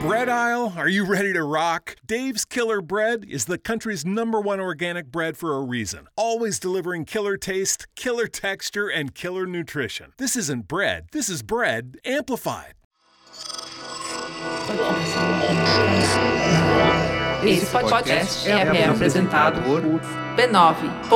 Bread aisle, are you ready to rock? Dave's Killer Bread is the country's number one organic bread for a reason. Always delivering killer taste, killer texture, and killer nutrition. This isn't bread, this is bread amplified. Esse podcast é, é apresentado por b9.com.br.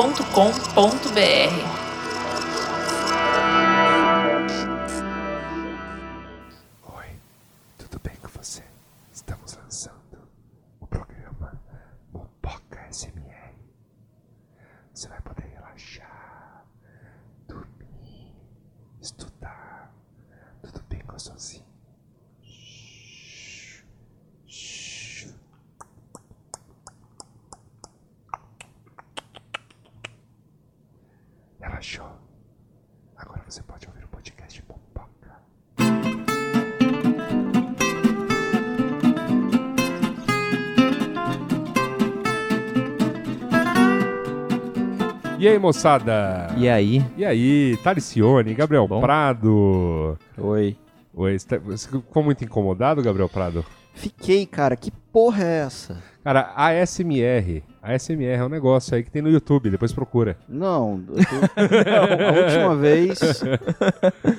E aí, moçada? E aí? E aí, Taricione, Gabriel Bom? Prado. Oi. Oi, você ficou muito incomodado, Gabriel Prado? Fiquei, cara. Que porra é essa? Cara, a ASMR. A ASMR é um negócio aí que tem no YouTube, depois procura. Não, tô- a última vez.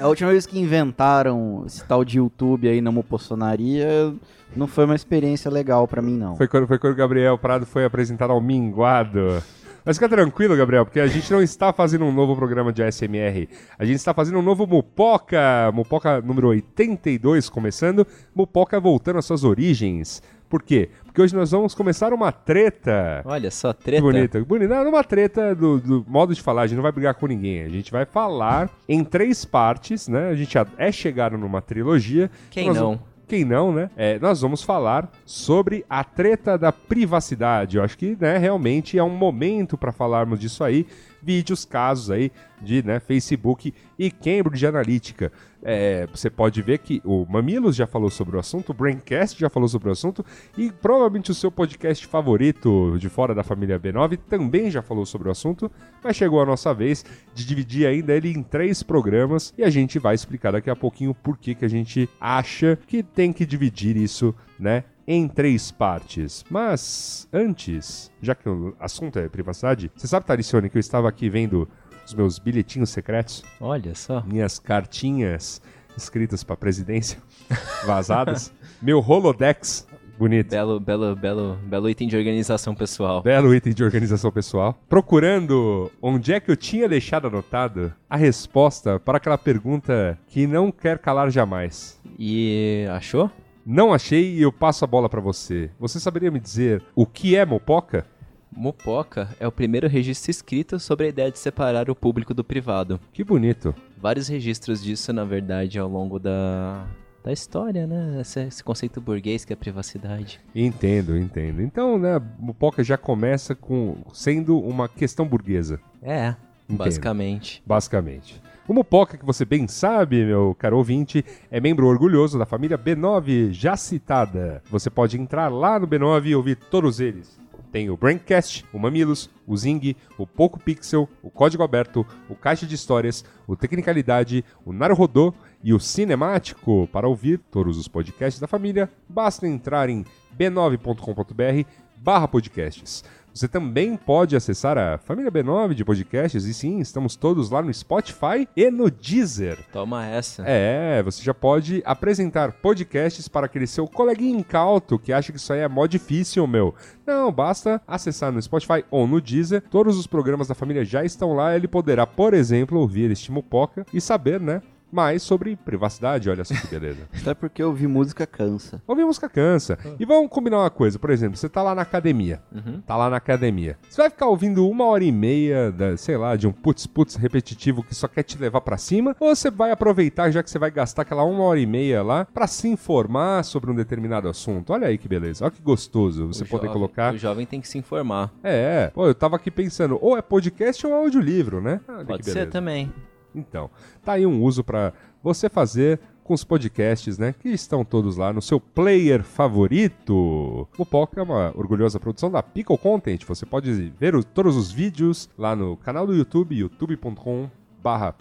A última vez que inventaram esse tal de YouTube aí na mopossonaria, não foi uma experiência legal pra mim, não. Foi quando, foi quando o Gabriel Prado foi apresentado ao Minguado. Mas fica tranquilo, Gabriel, porque a gente não está fazendo um novo programa de ASMR. A gente está fazendo um novo Mupoca, Mupoca número 82 começando, Mupoca voltando às suas origens. Por quê? Porque hoje nós vamos começar uma treta. Olha só, treta. bonito, que bonito. Não, numa treta do, do modo de falar, a gente não vai brigar com ninguém. A gente vai falar em três partes, né? A gente já é chegado numa trilogia. Quem Nós não? vamos- Quem não, né? É, nós vamos falar sobre a treta da privacidade. Eu acho que, né, realmente é um momento para falarmos disso aí. Vídeos, casos aí de né, Facebook e Cambridge Analytica. É, você pode ver que o Mamilos já falou sobre o assunto, o Braincast já falou sobre o assunto e provavelmente o seu podcast favorito de fora da família B9 também já falou sobre o assunto, mas chegou a nossa vez de dividir ainda ele em três programas e a gente vai explicar daqui a pouquinho por que, que a gente acha que tem que dividir isso, né? Em três partes. Mas antes, já que o assunto é privacidade, você sabe, Taricione, que eu estava aqui vendo os meus bilhetinhos secretos? Olha só. minhas cartinhas escritas para presidência vazadas, meu Rolodex bonito. Belo, belo, belo, belo item de organização pessoal. Belo item de organização pessoal. Procurando onde é que eu tinha deixado anotado a resposta para aquela pergunta que não quer calar jamais. E achou? Não achei e eu passo a bola para você. Você saberia me dizer o que é mopoca? Mopoca é o primeiro registro escrito sobre a ideia de separar o público do privado. Que bonito. Vários registros disso, na verdade, ao longo da, da história, né? Esse, esse conceito burguês que é privacidade. Entendo, entendo. Então, né, mopoca já começa com sendo uma questão burguesa. É, Entendo. basicamente. basicamente. O Mupoca, que você bem sabe, meu caro ouvinte, é membro orgulhoso da família B9 já citada. Você pode entrar lá no B9 e ouvir todos eles. Tem o Braincast, o Mamilos, o Zing, o Poco Pixel, o Código Aberto, o Caixa de Histórias, o Tecnicalidade, o Naruhodô e o Cinemático. Para ouvir todos os podcasts da família, basta entrar em b9.com.br barra podcasts. Você também pode acessar a família B9 de podcasts, e sim, estamos todos lá no Spotify e no Deezer. Toma essa. É, você já pode apresentar podcasts para aquele seu coleguinha incauto que acha que isso aí é mó difícil, meu. Não, basta acessar no Spotify ou no Deezer. Todos os programas da família já estão lá. Ele poderá, por exemplo, ouvir este Mupoca e saber, né? Mais sobre privacidade, olha só que beleza. Até porque ouvir música cansa. Ouvir música cansa. E vamos combinar uma coisa, por exemplo, você tá lá na academia. Tá lá na academia. Você vai ficar ouvindo uma hora e meia, da, sei lá, de um putz-putz repetitivo que só quer te levar pra cima? Ou você vai aproveitar, já que você vai gastar aquela uma hora e meia lá, pra se informar sobre um determinado assunto? Olha aí que beleza. Olha que gostoso você O poder jovem- colocar. O jovem tem que se informar. É, pô, eu tava aqui pensando, ou é podcast ou é audiolivro, né? Olha Pode que ser também. Então, tá aí um uso para você fazer com os podcasts, né? Que estão todos lá no seu player favorito. O Poca é uma orgulhosa produção da Pickle Content. Você pode ver o- todos os vídeos lá no canal do YouTube, youtube.com barra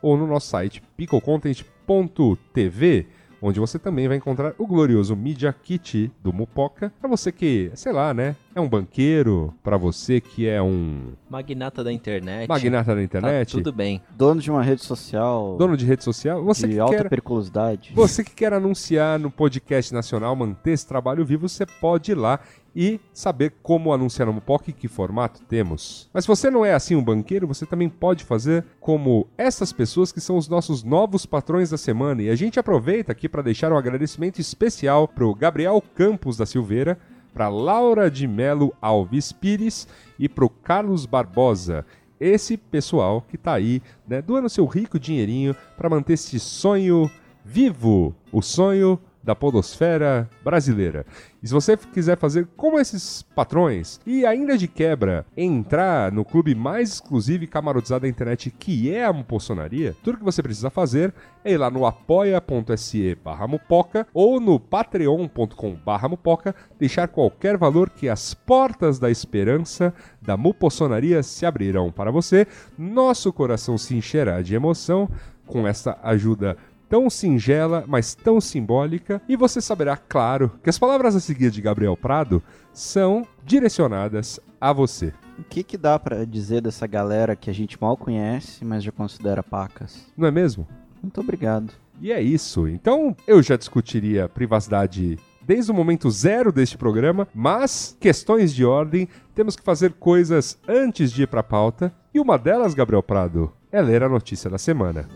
ou no nosso site picklecontent.tv onde você também vai encontrar o glorioso Media Kit do Mupoca. Pra você que, sei lá, né, é um banqueiro, pra você que é um Magnata da internet. magnata da Tá internet, tudo bem. Dono de uma rede social dono de rede social, você de que alta quer periculosidade. Você que quer anunciar no podcast nacional, manter esse trabalho vivo, você pode ir lá e saber como anunciar no Mupoca e que formato temos. Mas se você não é assim um banqueiro, você também pode fazer como essas pessoas que são os nossos novos patrões da semana. E a gente aproveita aqui para deixar um agradecimento especial para o Gabriel Campos da Silveira, para Laura de Melo Alves Pires e para o Carlos Barbosa. Esse pessoal que tá aí, né, doando seu rico dinheirinho para manter esse sonho vivo, o sonho da podosfera brasileira. E se você quiser fazer como esses patrões e ainda de quebra entrar no clube mais exclusivo e camarotizado da internet que é a Mupossonaria, tudo que você precisa fazer é ir lá no apoia.se barra mupoca ou no patreon.com barra mupoca, deixar qualquer valor que as portas da esperança da Mupossonaria se abrirão para você. Nosso coração se encherá de emoção com essa ajuda tão singela, mas tão simbólica, e você saberá, claro, que as palavras a seguir de Gabriel Prado são direcionadas a você. O que, que dá pra dizer dessa galera que a gente mal conhece, mas já considera pacas? Não é mesmo? Muito obrigado. E é isso. Então, eu já discutiria privacidade desde o momento zero deste programa, mas questões de ordem, temos que fazer coisas antes de ir para a pauta, e uma delas, Gabriel Prado, é ler a notícia da semana.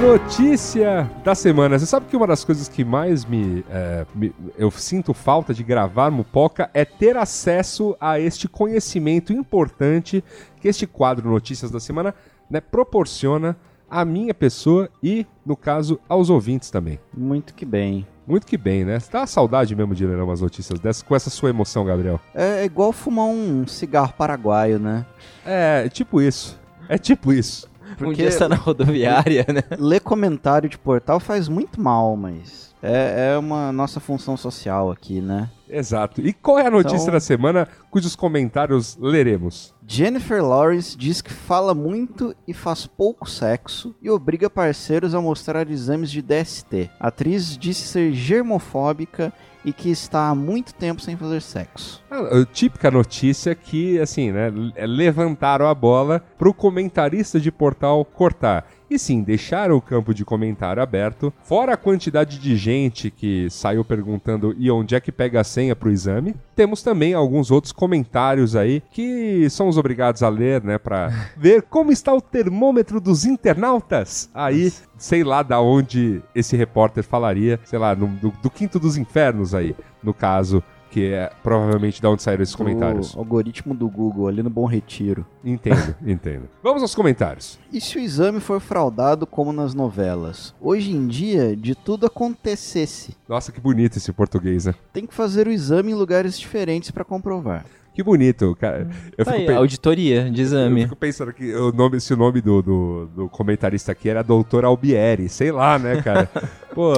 Notícia da semana. Você sabe que uma das coisas que mais me, é, me- eu sinto falta de gravar Mupoca é ter acesso a este conhecimento importante que este quadro Notícias da Semana né, proporciona à minha pessoa e, no caso, aos ouvintes também. Muito que bem. Muito que bem, né? Você tá a saudade mesmo de ler umas notícias dessas com essa sua emoção, Gabriel. É igual fumar um cigarro paraguaio, né? É, tipo isso. É tipo isso. Um Porque dia está na rodoviária, né? ler comentário de portal faz muito mal, mas é, é uma nossa função social aqui, né? Exato. E qual é a notícia Então- da semana cujos comentários leremos? Jennifer Lawrence diz que fala muito e faz pouco sexo e obriga parceiros a mostrar exames de DST. A atriz disse ser germofóbica e que está há muito tempo sem fazer sexo. A, a típica notícia que, assim, né, l- levantaram a bola pro comentarista de portal cortar. E sim, deixaram o campo de comentário aberto, fora a quantidade de gente que saiu perguntando e onde é que pega senha pro exame. Temos também alguns outros comentários aí que somos obrigados a ler, né, pra ver como está o termômetro dos internautas. Aí, sei lá da onde esse repórter falaria, sei lá, no- do, do quinto dos infernos aí, no caso, que é provavelmente da onde saíram esses comentários. O algoritmo do Google ali no Bom Retiro. Entendo, entendo. Vamos aos comentários. E se o exame for fraudado como nas novelas? Hoje em dia, de tudo acontecesse. Nossa, que bonito esse português, né? Tem que fazer o exame em lugares diferentes para comprovar. Que bonito, cara. Eu Tá fico, aí, pe- auditoria de eu exame. fico pensando que o nome, se o nome do, do, do comentarista aqui era Doutor Albieri, sei lá, né, cara? Pô,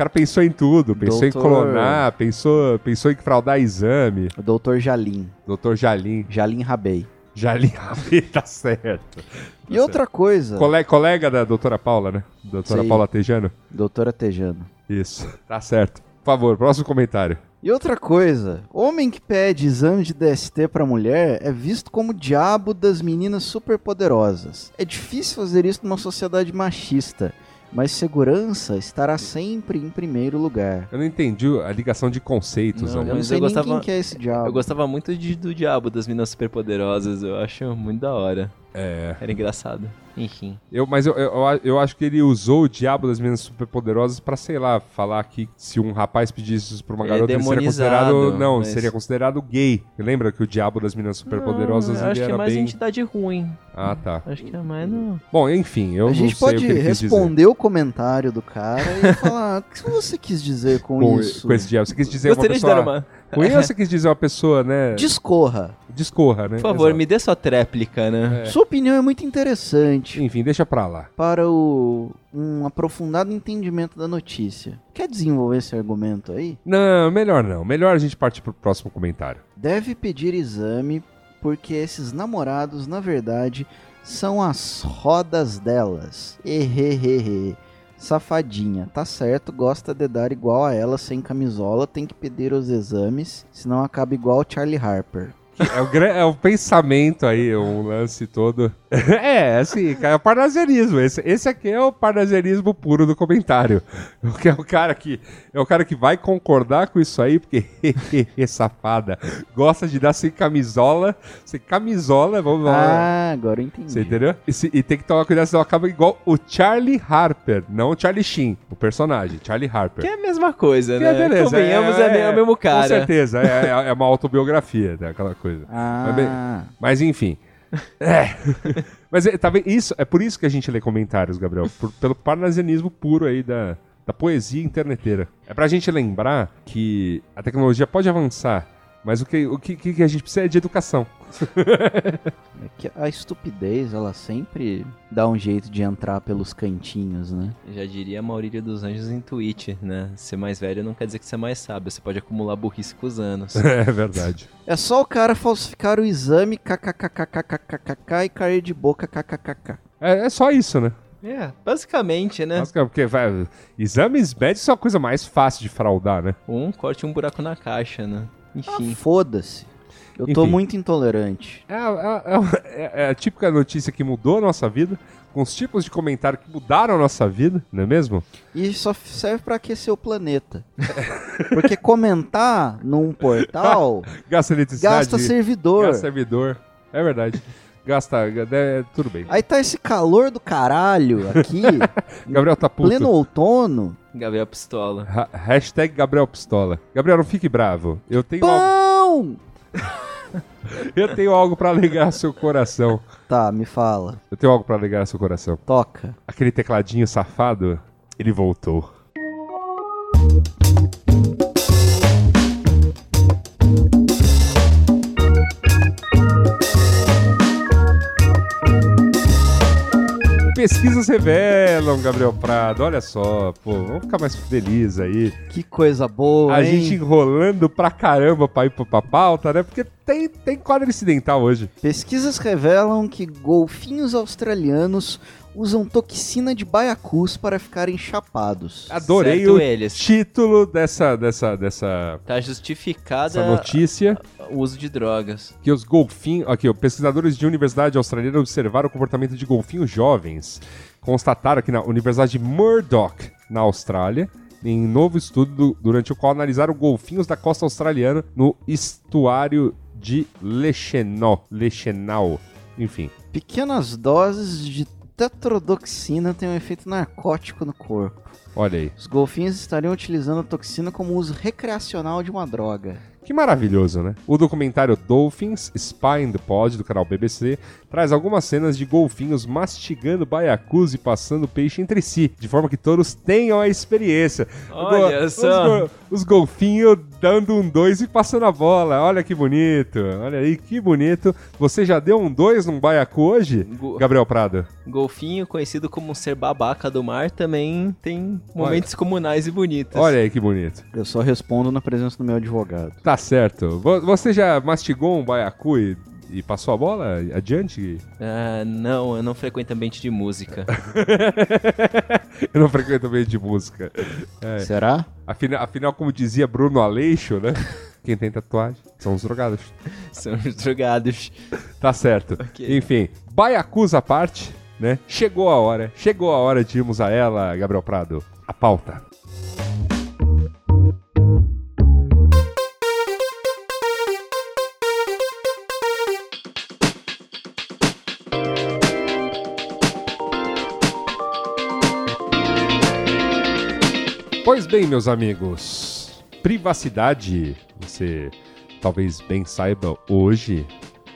o cara pensou em tudo, pensou em Doutor- clonar, pensou, pensou em fraudar exame. O doutor Jalim. Doutor Jalim. Jalim Rabei. Jalim, tá certo. E outra coisa, Cole- colega da doutora Paula, né? Doutora Sim. Paula Tejano. doutora Tejano. Isso, tá certo. Por favor, próximo comentário. E outra coisa, homem que pede exame de DST pra mulher é visto como o diabo das meninas superpoderosas. É difícil fazer isso numa sociedade machista, mas segurança estará sempre em primeiro lugar. Eu não entendi a ligação de conceitos Não. Eu não Mas sei eu nem gostava- quem que é esse diabo. Eu gostava muito de- do Diabo das Minas Superpoderosas. Eu acho muito da hora. É. Era engraçado. Enfim. Eu, mas eu, eu, eu acho que ele usou o diabo das meninas superpoderosas pra, sei lá, falar que se um rapaz pedisse isso pra uma Ele é garota, ele seria considerado. Não, mas- seria considerado gay. Lembra que o diabo das meninas superpoderosas Não, ele acho que era é mais bem. entidade ruim. Ah, tá. Acho que é mais no... Bom, enfim, eu a gente não sei pode responder o comentário do cara e falar o que você quis dizer com, Com, isso. com esse diabo. Você quis dizer uma Gostaria de pessoa. dar uma... Você quis dizer uma pessoa, né? Discorra. Discorra, né? Por favor, Exato. me dê sua tréplica, né? Sua opinião é muito interessante Enfim, deixa pra lá. para o, um aprofundado entendimento da notícia. Quer desenvolver esse argumento aí? Não, melhor não. Melhor a gente partir pro próximo comentário. Deve pedir exame porque esses namorados, na verdade, são as rodas delas. Ehehehe. Safadinha, tá certo, gosta de dar igual a ela sem camisola, tem que pedir os exames, senão acaba igual Charlie Harper. É o, é o pensamento aí, um lance todo. é, assim, é o parnasianismo. Esse, esse aqui é o parnasianismo puro do comentário. Que é o cara que é o cara que vai concordar com isso aí, porque safada, gosta de dar sem camisola, sem camisola, vamos lá. Ah, agora eu entendi. Você entendeu? E, se- e tem que tomar cuidado, senão acaba igual o Charlie Harper, não o Charlie Sheen, o personagem, Charlie Harper. Que é a mesma coisa, Que né? é beleza. Convenhamos, é, é, o mesmo cara. Com certeza, é, é- é uma autobiografia, né, aquela coisa. Mas, bem, Ah, mas enfim. É. Mas é, tá? Isso, é por isso que a gente lê comentários, Gabriel. por- pelo parnasianismo puro aí da, da poesia interneteira. É pra gente lembrar que a tecnologia pode avançar, mas o que, o que, que a gente precisa é de educação. é que a estupidez, ela sempre dá um jeito de entrar pelos cantinhos, né? Já diria a Maurília dos Anjos em tweet, né? Ser mais velho não quer dizer que você é mais sábio, você pode acumular burrice com os anos. É verdade. É só o cara falsificar o exame, kkkkkkk e cair de boca, kkkk. É, é só isso, né? é, basicamente, né? Nossa, Porque vai, exames médicos é a coisa mais fácil de fraudar, né? Um corte um buraco na caixa, né? Enfim. Ah, Foda-se. Eu tô Enfim. muito intolerante. É, a- é a- é- é a típica notícia que mudou a nossa vida, com os tipos de comentário que mudaram a nossa vida, não é mesmo? E só serve pra aquecer o planeta. Porque comentar num portal Gasta eletricidade. gasta servidor. Gasta servidor. É verdade. Gasta. É, tudo bem. Aí tá esse calor do caralho aqui, Gabriel tá puto. pleno outono. Gabriel Pistola. Ha- hashtag Gabriel Pistola. Gabriel, não fique bravo. Eu tenho, Pão! Eu tenho algo pra alegrar seu coração. Tá, me fala. Eu tenho algo pra alegrar seu coração. Toca. Aquele tecladinho safado, ele voltou. Pesquisas revelam, Gabriel Prado. Olha só, pô, vamos ficar mais feliz aí. Que coisa boa, A hein? gente enrolando pra caramba pra ir pra, pra pauta, né? Porque tem, tem quadro incidental hoje. Pesquisas revelam que golfinhos australianos usam toxina de baiacus para ficarem chapados. Adorei Certo o eles. título dessa, dessa, dessa, Tá justificada dessa notícia. o uso de drogas. que os golfinhos. Aqui, ó, pesquisadores de universidade australiana observaram o comportamento de golfinhos jovens. Constataram que na Universidade de Murdoch, na Austrália, em novo estudo du- durante o qual analisaram golfinhos da costa australiana no estuário de Lechenau. Lechenau. Enfim. Pequenas doses de tetrodoxina têm um efeito narcótico no corpo. Olha aí. Os golfinhos estariam utilizando a toxina como uso recreacional de uma droga. Que maravilhoso, né? O documentário Dolphins Spy in the Pod, do canal BBC, traz algumas cenas de golfinhos mastigando baiacus e passando peixe entre si, de forma que todos tenham a experiência. Olha os só. go- Os, golfinhos dando um dois e passando a bola. Olha que bonito. Olha aí, que bonito. Você já deu um dois num baiacu hoje, Go- Gabriel Prado? Golfinho, conhecido como ser babaca do mar, também tem momentos comunais e bonitos. Olha aí que bonito. Eu só respondo na presença do meu advogado. Tá certo. Vo- Você já mastigou um baiacu e, e passou a bola adiante? Ah, não, eu não frequento ambiente de música. Eu não frequento meio de música. Será? Afinal, afinal, como dizia Bruno Aleixo, né? Quem tem tatuagem são os drogados. São os drogados. Tá certo. Ok. Enfim, baiacus à parte, né? Chegou a hora. Chegou a hora de irmos a ela, Gabriel Prado. A pauta. Pois bem, meus amigos, privacidade, você talvez bem saiba hoje,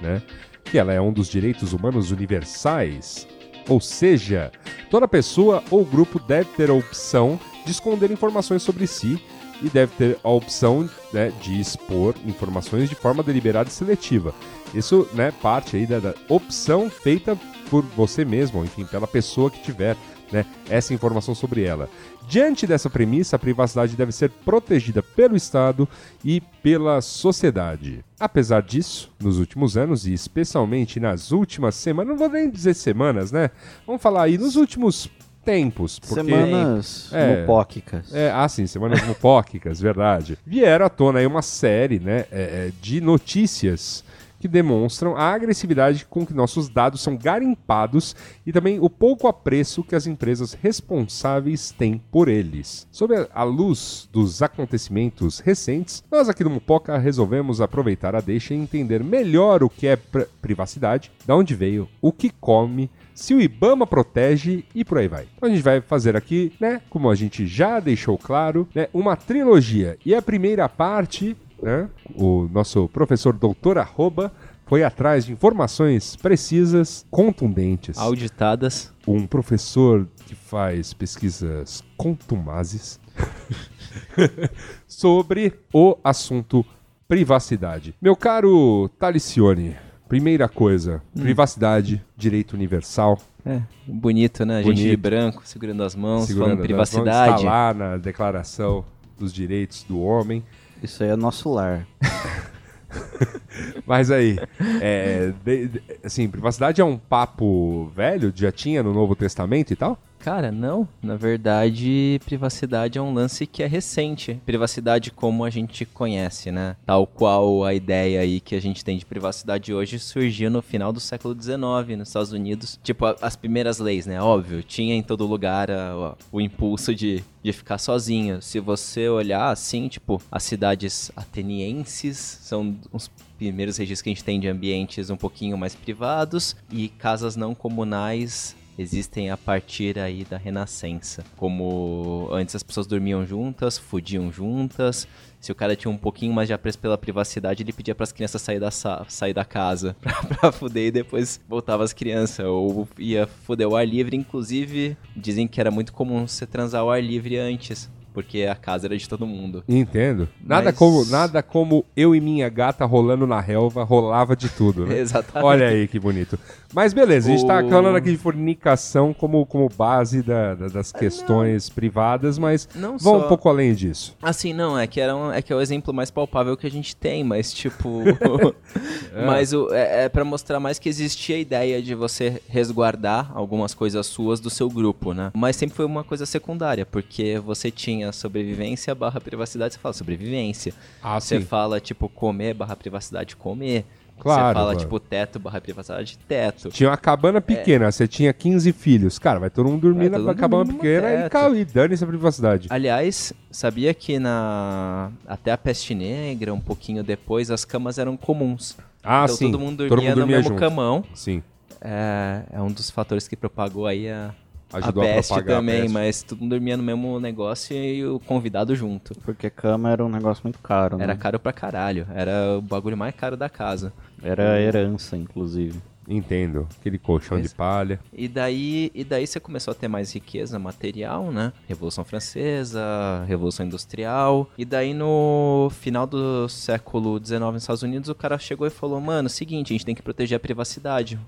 né, que ela é um dos direitos humanos universais. Ou seja, toda pessoa ou grupo deve ter a opção de esconder informações sobre si e deve ter a opção né, de expor informações de forma deliberada e seletiva. Isso né, parte aí da, da opção feita por você mesmo, enfim, pela pessoa que tiver né, essa informação sobre ela. Diante dessa premissa, a privacidade deve ser protegida pelo Estado e pela sociedade. Apesar disso, nos últimos anos e especialmente nas últimas semanas, não vou nem dizer semanas, né? Vamos falar aí nos últimos tempos. Porque, Semanas É. mupóquicas. É, ah, sim, semanas mupóquicas, verdade. Vieram à tona aí uma série né, é, é, de notícias que demonstram a agressividade com que nossos dados são garimpados e também o pouco apreço que as empresas responsáveis têm por eles. Sob a- luz dos acontecimentos recentes, nós aqui do Mupoca resolvemos aproveitar a deixa e entender melhor o que é pr- privacidade, de onde veio, o que come, se o IBAMA protege e por aí vai. Então a gente vai fazer aqui, né, como a gente já deixou claro, né, uma trilogia. E a primeira parte, né, o nosso professor doutor Arroba foi atrás de informações precisas, contundentes. Auditadas. Um professor que faz pesquisas contumazes sobre o assunto privacidade. Meu caro Talicione, primeira coisa, privacidade, direito universal, É, bonito, né? A gente de branco, segurando as mãos, segurando falando privacidade. mãos, Está lá na declaração dos direitos do homem. Isso aí é nosso lar. Mas aí, é, de- de- assim, privacidade é um papo velho, já tinha no Novo Testamento e tal? Cara, não. Na verdade, privacidade é um lance que é recente. Privacidade como a gente conhece, né? Tal qual a ideia aí que a gente tem de privacidade hoje surgiu no final do século XIX nos Estados Unidos. Tipo, as primeiras leis, né? Óbvio, tinha em todo lugar a- o impulso de, de ficar sozinho. Se você olhar assim, tipo, as cidades atenienses são os primeiros registros que a gente tem de ambientes um pouquinho mais privados e casas não comunais existem a partir aí da Renascença. Como antes as pessoas dormiam juntas, fudiam juntas. Se o cara tinha um pouquinho mais de apreço pela privacidade, ele pedia para as crianças sair da, sa- sair da casa pra, pra fuder e depois voltava as crianças. Ou ia fuder o ar livre. Inclusive, dizem que era muito comum você transar ao ar livre antes. Porque a casa era de todo mundo. Entendo. Nada, Mas- como, nada como eu e minha gata rolando na relva, rolava de tudo, né? Exatamente. Olha aí que bonito. Mas beleza, a gente tá O- falando aqui de fornicação como, como base da- da- das questões privadas, mas Não vamos só- um pouco além disso. Assim, não, é que, era um- é que é o exemplo mais palpável que a gente tem, mas tipo. mas o, é, é para mostrar mais que existia a ideia de você resguardar algumas coisas suas do seu grupo, né? Mas sempre foi uma coisa secundária, porque você tinha sobrevivência barra privacidade, você fala sobrevivência. Ah, Você sim. fala, tipo, comer barra privacidade, comer. Claro, Você fala, claro. tipo, teto barra privacidade, teto. Tinha uma cabana pequena, você tinha 15 filhos. Cara, vai todo mundo dormir É. Vai na todo mundo cabana pequena e, teta. ca- e dane-se a privacidade. Aliás, sabia que na até a peste negra, um pouquinho depois, as camas eram comuns. Ah, então sim. todo mundo dormia, no mesmo junto. camão. Sim. É, é um dos fatores que propagou aí a, Ajudou a a peste propagar a também, peste. mas todo mundo dormia no mesmo negócio e o convidado junto. Porque cama era um negócio muito caro, né? Era caro pra caralho. Era o bagulho mais caro da casa. Era herança, inclusive. Entendo. Aquele colchão de palha. E daí, e daí você começou a ter mais riqueza material, né? Revolução Francesa, Revolução Industrial. E daí no final do século XIX nos Estados Unidos, o cara chegou e falou: Mano, seguinte, a gente tem que proteger a privacidade.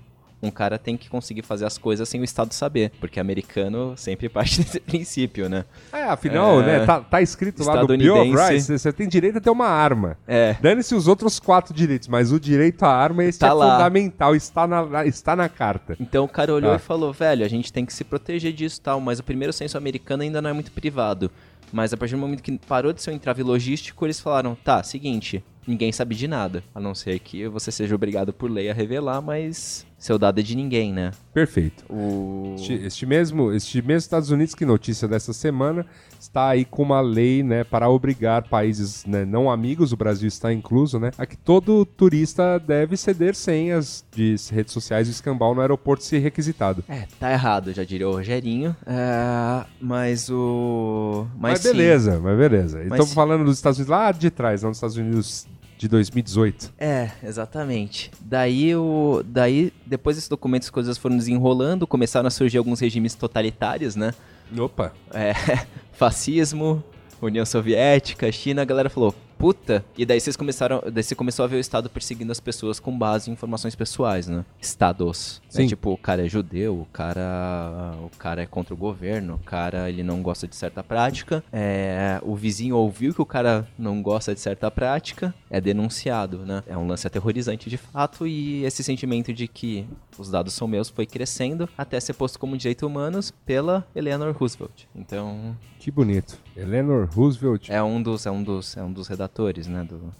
Um cara tem que conseguir fazer as coisas sem o Estado saber. Porque americano sempre parte desse princípio, né? É, afinal, É. né, tá, tá escrito lá no Bill of. Rights, você tem direito a ter uma arma. É. Dane-se os outros quatro direitos, mas o direito à arma esse Tá é lá. fundamental, está na, está na carta. Então o cara olhou Tá. e falou, velho, a gente tem que se proteger disso e tal, mas o primeiro censo americano ainda não é muito privado. Mas a partir do momento que parou de ser um entrave logístico, eles falaram, tá, seguinte, ninguém sabe de nada. A não ser que você seja obrigado por lei a revelar, mas seu dado é de ninguém, né? Perfeito. O... Este, este mesmo, este mesmo Estados Unidos, que notícia dessa semana, está aí com uma lei, né, para obrigar países né, não amigos, o Brasil está incluso, né, a que todo turista deve ceder senhas de redes sociais e escambau no aeroporto se requisitado. É, tá errado, já diria o Rogerinho. É, mas o... Mas, Mas, sim. beleza, mas beleza. Mas Estamos sim. falando dos Estados Unidos lá de trás, não dos Estados Unidos de 2018. É, exatamente. Daí o, daí depois desse documento as coisas foram desenrolando, começaram a surgir alguns regimes totalitários, né? Opa. É, fascismo, União Soviética, China, a galera falou, puta. E daí vocês começaram. Daí você começou a ver o Estado perseguindo as pessoas com base em informações pessoais, né? Estados. É Sim. tipo, o cara é judeu, o cara. O cara é contra o governo, o cara ele não gosta de certa prática. É, o vizinho ouviu que o cara não gosta de certa prática, é denunciado, né? É um lance aterrorizante de fato, e esse sentimento de que os dados são meus foi crescendo até ser posto como direito humanos pela Eleanor Roosevelt. Então, Que bonito. Eleanor Roosevelt. é um dos, é um dos, é um dos redatores, né, do,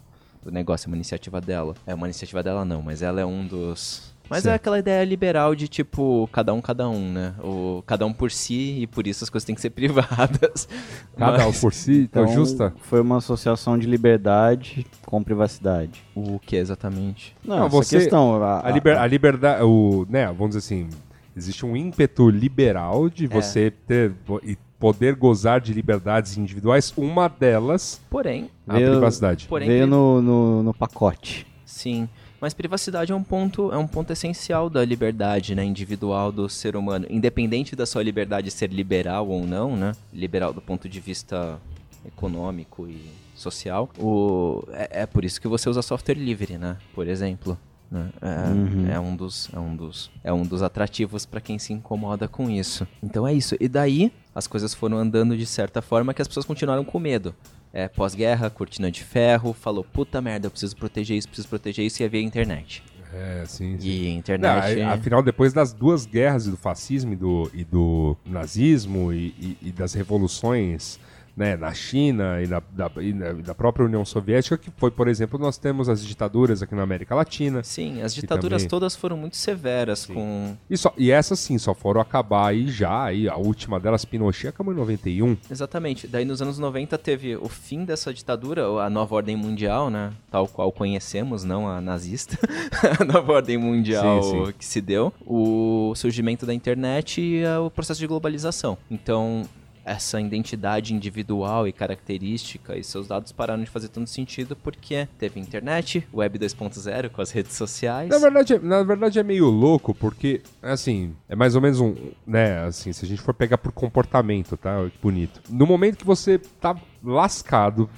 do negócio, é uma iniciativa dela. É uma iniciativa dela não, mas ela é um dos... Mas é Certo. aquela ideia liberal de tipo, cada um, cada um, né? O, cada um por si e por isso as coisas têm que ser privadas. Cada um Mas- por si, então, Então, justa. foi uma associação de liberdade com privacidade. O que exatamente? Não, Não, você- questão... A, A, liber, a liberdade, o, né, vamos dizer assim, existe um ímpeto liberal de você ter e poder gozar de liberdades individuais. Uma delas, Porém, a Veio- privacidade. porém veio no, no, no pacote. Sim, mas privacidade é um ponto, é um ponto essencial da liberdade, né, individual do ser humano, independente da sua liberdade ser liberal ou não, né, liberal do ponto de vista econômico e social. O é, é por isso que você usa software livre, né, por exemplo. né? É, Uhum. é um dos é um dos é um dos atrativos para quem se incomoda com isso. Então é isso. E daí as coisas foram andando de certa forma que as pessoas continuaram com medo é, pós-guerra, cortina de ferro, falou, puta merda, eu preciso proteger isso, preciso proteger isso, e havia internet. É, sim, sim. E Não, internet... a- afinal, depois das duas guerras do fascismo e do, e do nazismo e, e- e das revoluções né, na China e, na, da, e na- da própria União Soviética, que foi, por exemplo, nós temos as ditaduras aqui na América Latina. Sim, as ditaduras também- todas foram muito severas com... E, só, e essas sim, só foram acabar aí já, aí, a última delas, Pinochet, acabou em 91. Exatamente. Daí nos anos 90 teve o fim dessa ditadura, a nova ordem mundial, né? Tal qual conhecemos, não a nazista. a nova ordem mundial Sim, sim. que se deu. O surgimento da internet e eh, o processo de globalização. Então, essa identidade individual e característica e seus dados pararam de fazer tanto sentido porque teve internet, web 2.0 com as redes sociais. Na verdade, é- na verdade é meio louco, porque, assim, é mais ou menos um, né, assim, se a gente for pegar por comportamento, tá, que bonito. No momento que você tá lascado,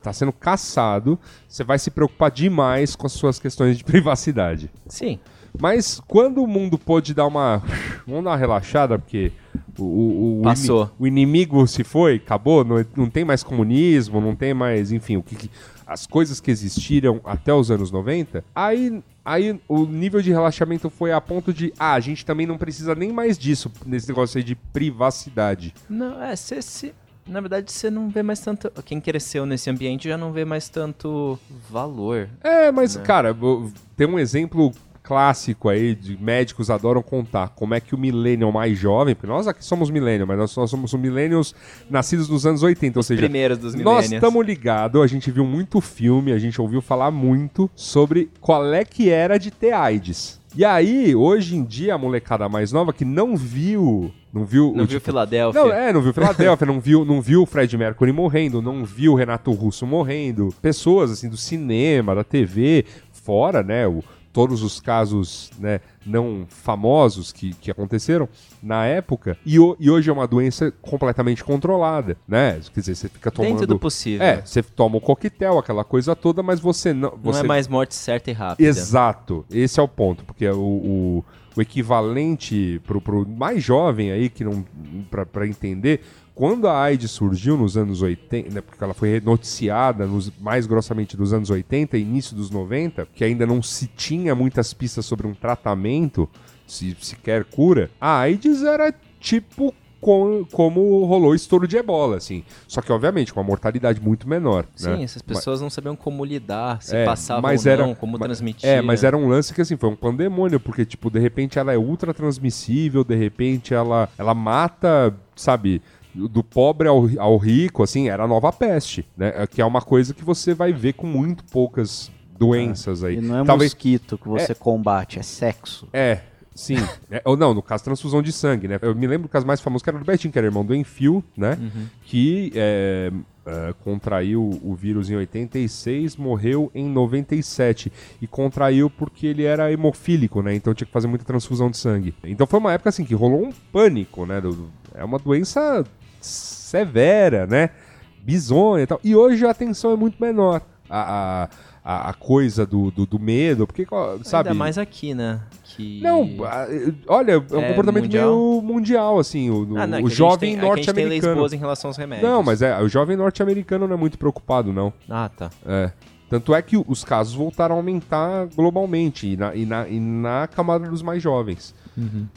tá sendo caçado, você vai se preocupar demais com as suas questões de privacidade. Sim. Mas quando o mundo pôde dar uma, vamos dar uma relaxada, porque o, o, o, Passou. ini- o inimigo se foi, acabou, não, não tem mais comunismo, não tem mais, enfim, o que, que- as coisas que existiram até os anos 90, aí, aí o nível de relaxamento foi a ponto de, ah, a gente também não precisa nem mais disso, nesse negócio aí de privacidade. Não, é, cê, se, na verdade você não vê mais tanto. Quem cresceu nesse ambiente já não vê mais tanto valor. É, mas, cara, vou- tem um exemplo clássico aí de médicos adoram contar como é que o millennial mais jovem, porque nós aqui somos millennial, mas nós, nós somos millennials nascidos nos anos 80, ou seja, Primeiros dos nós estamos ligados, a gente viu muito filme, a gente ouviu falar muito sobre qual é que era de ter AIDS. E aí, hoje em dia, a molecada mais nova que não viu, não viu, Não o viu tipo- Filadélfia? não, é, não viu Philadelphia, não viu, não viu o Fred Mercury morrendo, não viu o Renato Russo morrendo. Pessoas, assim, do cinema, da TV, fora, né, o- todos os casos, né, não famosos que, que aconteceram na época. E, ho- e hoje é uma doença completamente controlada, né? Quer dizer, você fica tomando... Dentro do possível. É, você toma o coquetel, aquela coisa toda, mas você não... Não Você é mais morte certa e rápida. Exato, esse é o ponto, porque o, o, o equivalente pro, pro mais jovem aí, que não. Pra entender, quando a AIDS surgiu nos anos 80, né, porque ela foi noticiada nos, mais grossamente dos anos 80 e início dos 90, que ainda não se tinha muitas pistas sobre um tratamento, se sequer cura, a AIDS era tipo com- como rolou o estouro de ebola, assim. Só que, obviamente, com uma mortalidade muito menor. Sim, né? essas pessoas não sabiam como lidar, se É, passava mas ou era- não, como transmitir. É, mas era um lance que assim, foi um pandemônio, porque, tipo, de repente ela é ultra transmissível, de repente ela, ela mata, sabe, do pobre ao, ao rico, assim, era a nova peste, né? É, Que é uma coisa que você vai ver com muito poucas doenças aí. E não é Talvez, mosquito que você combate, é sexo. é, sim. É, ou não, no caso, transfusão de sangue, né? Eu me lembro do caso mais famoso que era do Betinho, que era irmão do Enfio, né? Que é, é, contraiu o vírus em 86, morreu em 97. E contraiu porque ele era hemofílico, né? Então tinha que fazer muita transfusão de sangue. Então foi uma época, assim, que rolou um pânico, né? do- do- é uma doença severa, né? bizonha e tal. E hoje a atenção é muito menor. A, a, a, coisa do, do, do medo, porque, sabe... Ainda mais aqui, né? Que... Não, olha, é um É comportamento mundial? meio mundial, assim, o, Ah, não, é o jovem é norte-americano. em relação aos remédios. Não, mas é, o jovem norte-americano não é muito preocupado, não. Ah, tá. É. Tanto é que os casos voltaram a aumentar globalmente e na, e na, e na camada dos mais jovens.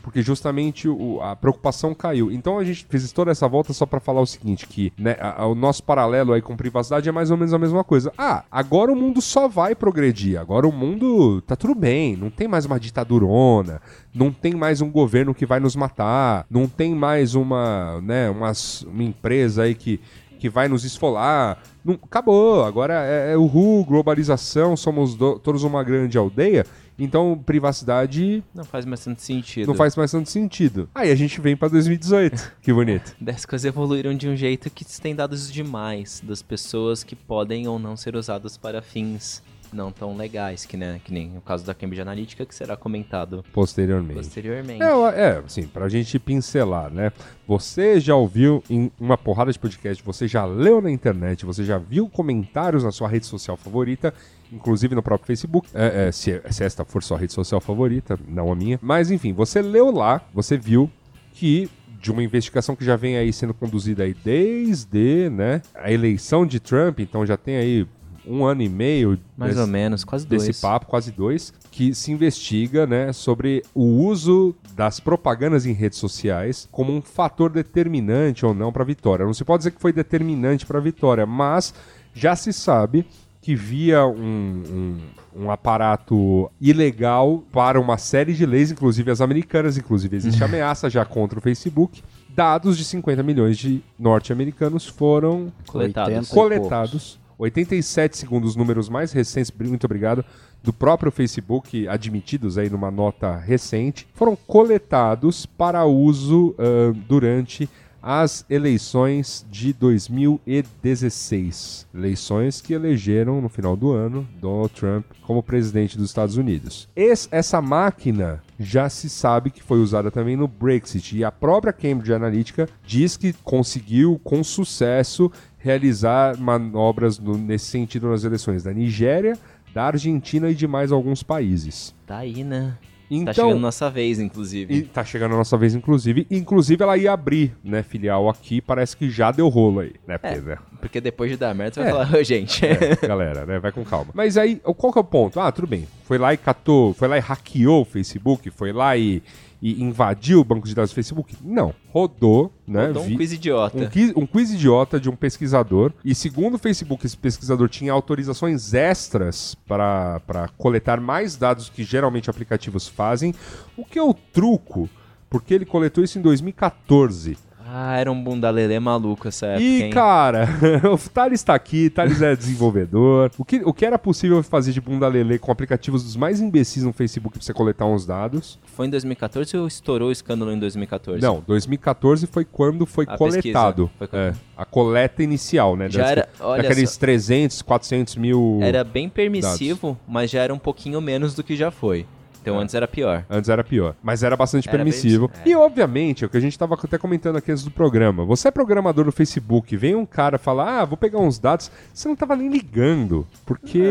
Porque justamente o- a preocupação caiu. Então a gente fez toda essa volta só pra falar o seguinte: que né, a- a- o nosso paralelo aí com privacidade é mais ou menos a mesma coisa. Ah, agora o mundo só vai progredir. Agora o mundo tá tudo bem. Não tem mais uma ditadurona. Não tem mais um governo que vai nos matar. Não tem mais uma, né, uma empresa aí que que vai nos esfolar. Não, acabou, agora é, é o RU, globalização, somos do- todos uma grande aldeia. Então, privacidade Não faz mais tanto sentido. não faz mais tanto sentido. Aí a gente vem pra 2018. Que bonito. As coisas evoluíram de um jeito que tem dados demais das pessoas que podem ou não ser usadas para fins não tão legais, que, né, que nem o caso da Cambridge Analytica, que será comentado Posteriormente. posteriormente. É, é, assim, pra gente pincelar, né? Você já ouviu em uma porrada de podcast, você já leu na internet, você já viu comentários na sua rede social favorita, inclusive no próprio Facebook, é, é, se, se esta for sua rede social favorita, não a minha. Mas enfim, você leu lá, você viu que de uma investigação que já vem aí sendo conduzida aí desde, né, a eleição de Trump, então já tem aí um ano e meio Mais desse- ou menos, quase desse dois. papo, quase dois, que se investiga né, sobre o uso das propagandas em redes sociais como um fator determinante ou não para a vitória. Não se pode dizer que foi determinante para a vitória, mas já se sabe que via um, um, um aparato ilegal para uma série de leis, inclusive as americanas, inclusive existe ameaça já contra o Facebook. Dados de 50 milhões de norte-americanos foram Coletados. 80 e coletados. 87 segundo os números mais recentes, muito obrigado, do próprio Facebook, admitidos aí numa nota recente, foram coletados para uso ah, durante as eleições de 2016. Eleições que elegeram no final do ano Donald Trump como presidente dos Estados Unidos. Es- essa máquina já se sabe que foi usada também no Brexit e a própria Cambridge Analytica diz que conseguiu com sucesso realizar manobras no- nesse sentido nas eleições da Nigéria, da Argentina e de mais alguns países. Tá aí, né? Tá Então, chegando nossa vez, inclusive. e tá chegando a nossa vez, inclusive. Inclusive, ela ia abrir, né, filial aqui. Parece que já deu rolo aí, né? Porque, né? Porque depois de dar merda, você vai É. falar, ô, gente. É, galera, né? Vai com calma. Mas aí, qual que é o ponto? Ah, tudo bem. Foi lá e catou, foi lá e hackeou o Facebook, foi lá e, e invadiu o banco de dados do Facebook? Não. Rodou, né? Rodou um vi- quiz idiota. um quiz, um quiz idiota de um pesquisador. E segundo o Facebook, esse pesquisador tinha autorizações extras para para coletar mais dados que geralmente aplicativos fazem. O que é o truco? Porque ele coletou isso em 2014. Ah, era um bundalelê maluco essa época, E, hein? cara, o Thales tá aqui, Thales é desenvolvedor. O que, o que era possível fazer de bunda lelê com aplicativos dos mais imbecis no Facebook pra você coletar uns dados? Foi em 2014 ou estourou o escândalo em 2014? Não, 2014 foi quando foi A coletado. Foi quando- É, a coleta inicial, né? Já Das- era- olha daqueles só. 300, 400 mil. Era bem permissivo, mas já era um pouquinho menos do que já foi. Então É. antes era pior. Antes era pior, mas era bastante Era permissivo. permissivo, é. E obviamente, é o que a gente tava até comentando aqui antes do programa. Você é programador do Facebook, vem um cara falar: "Ah, vou pegar uns dados". Você não tava nem ligando, porque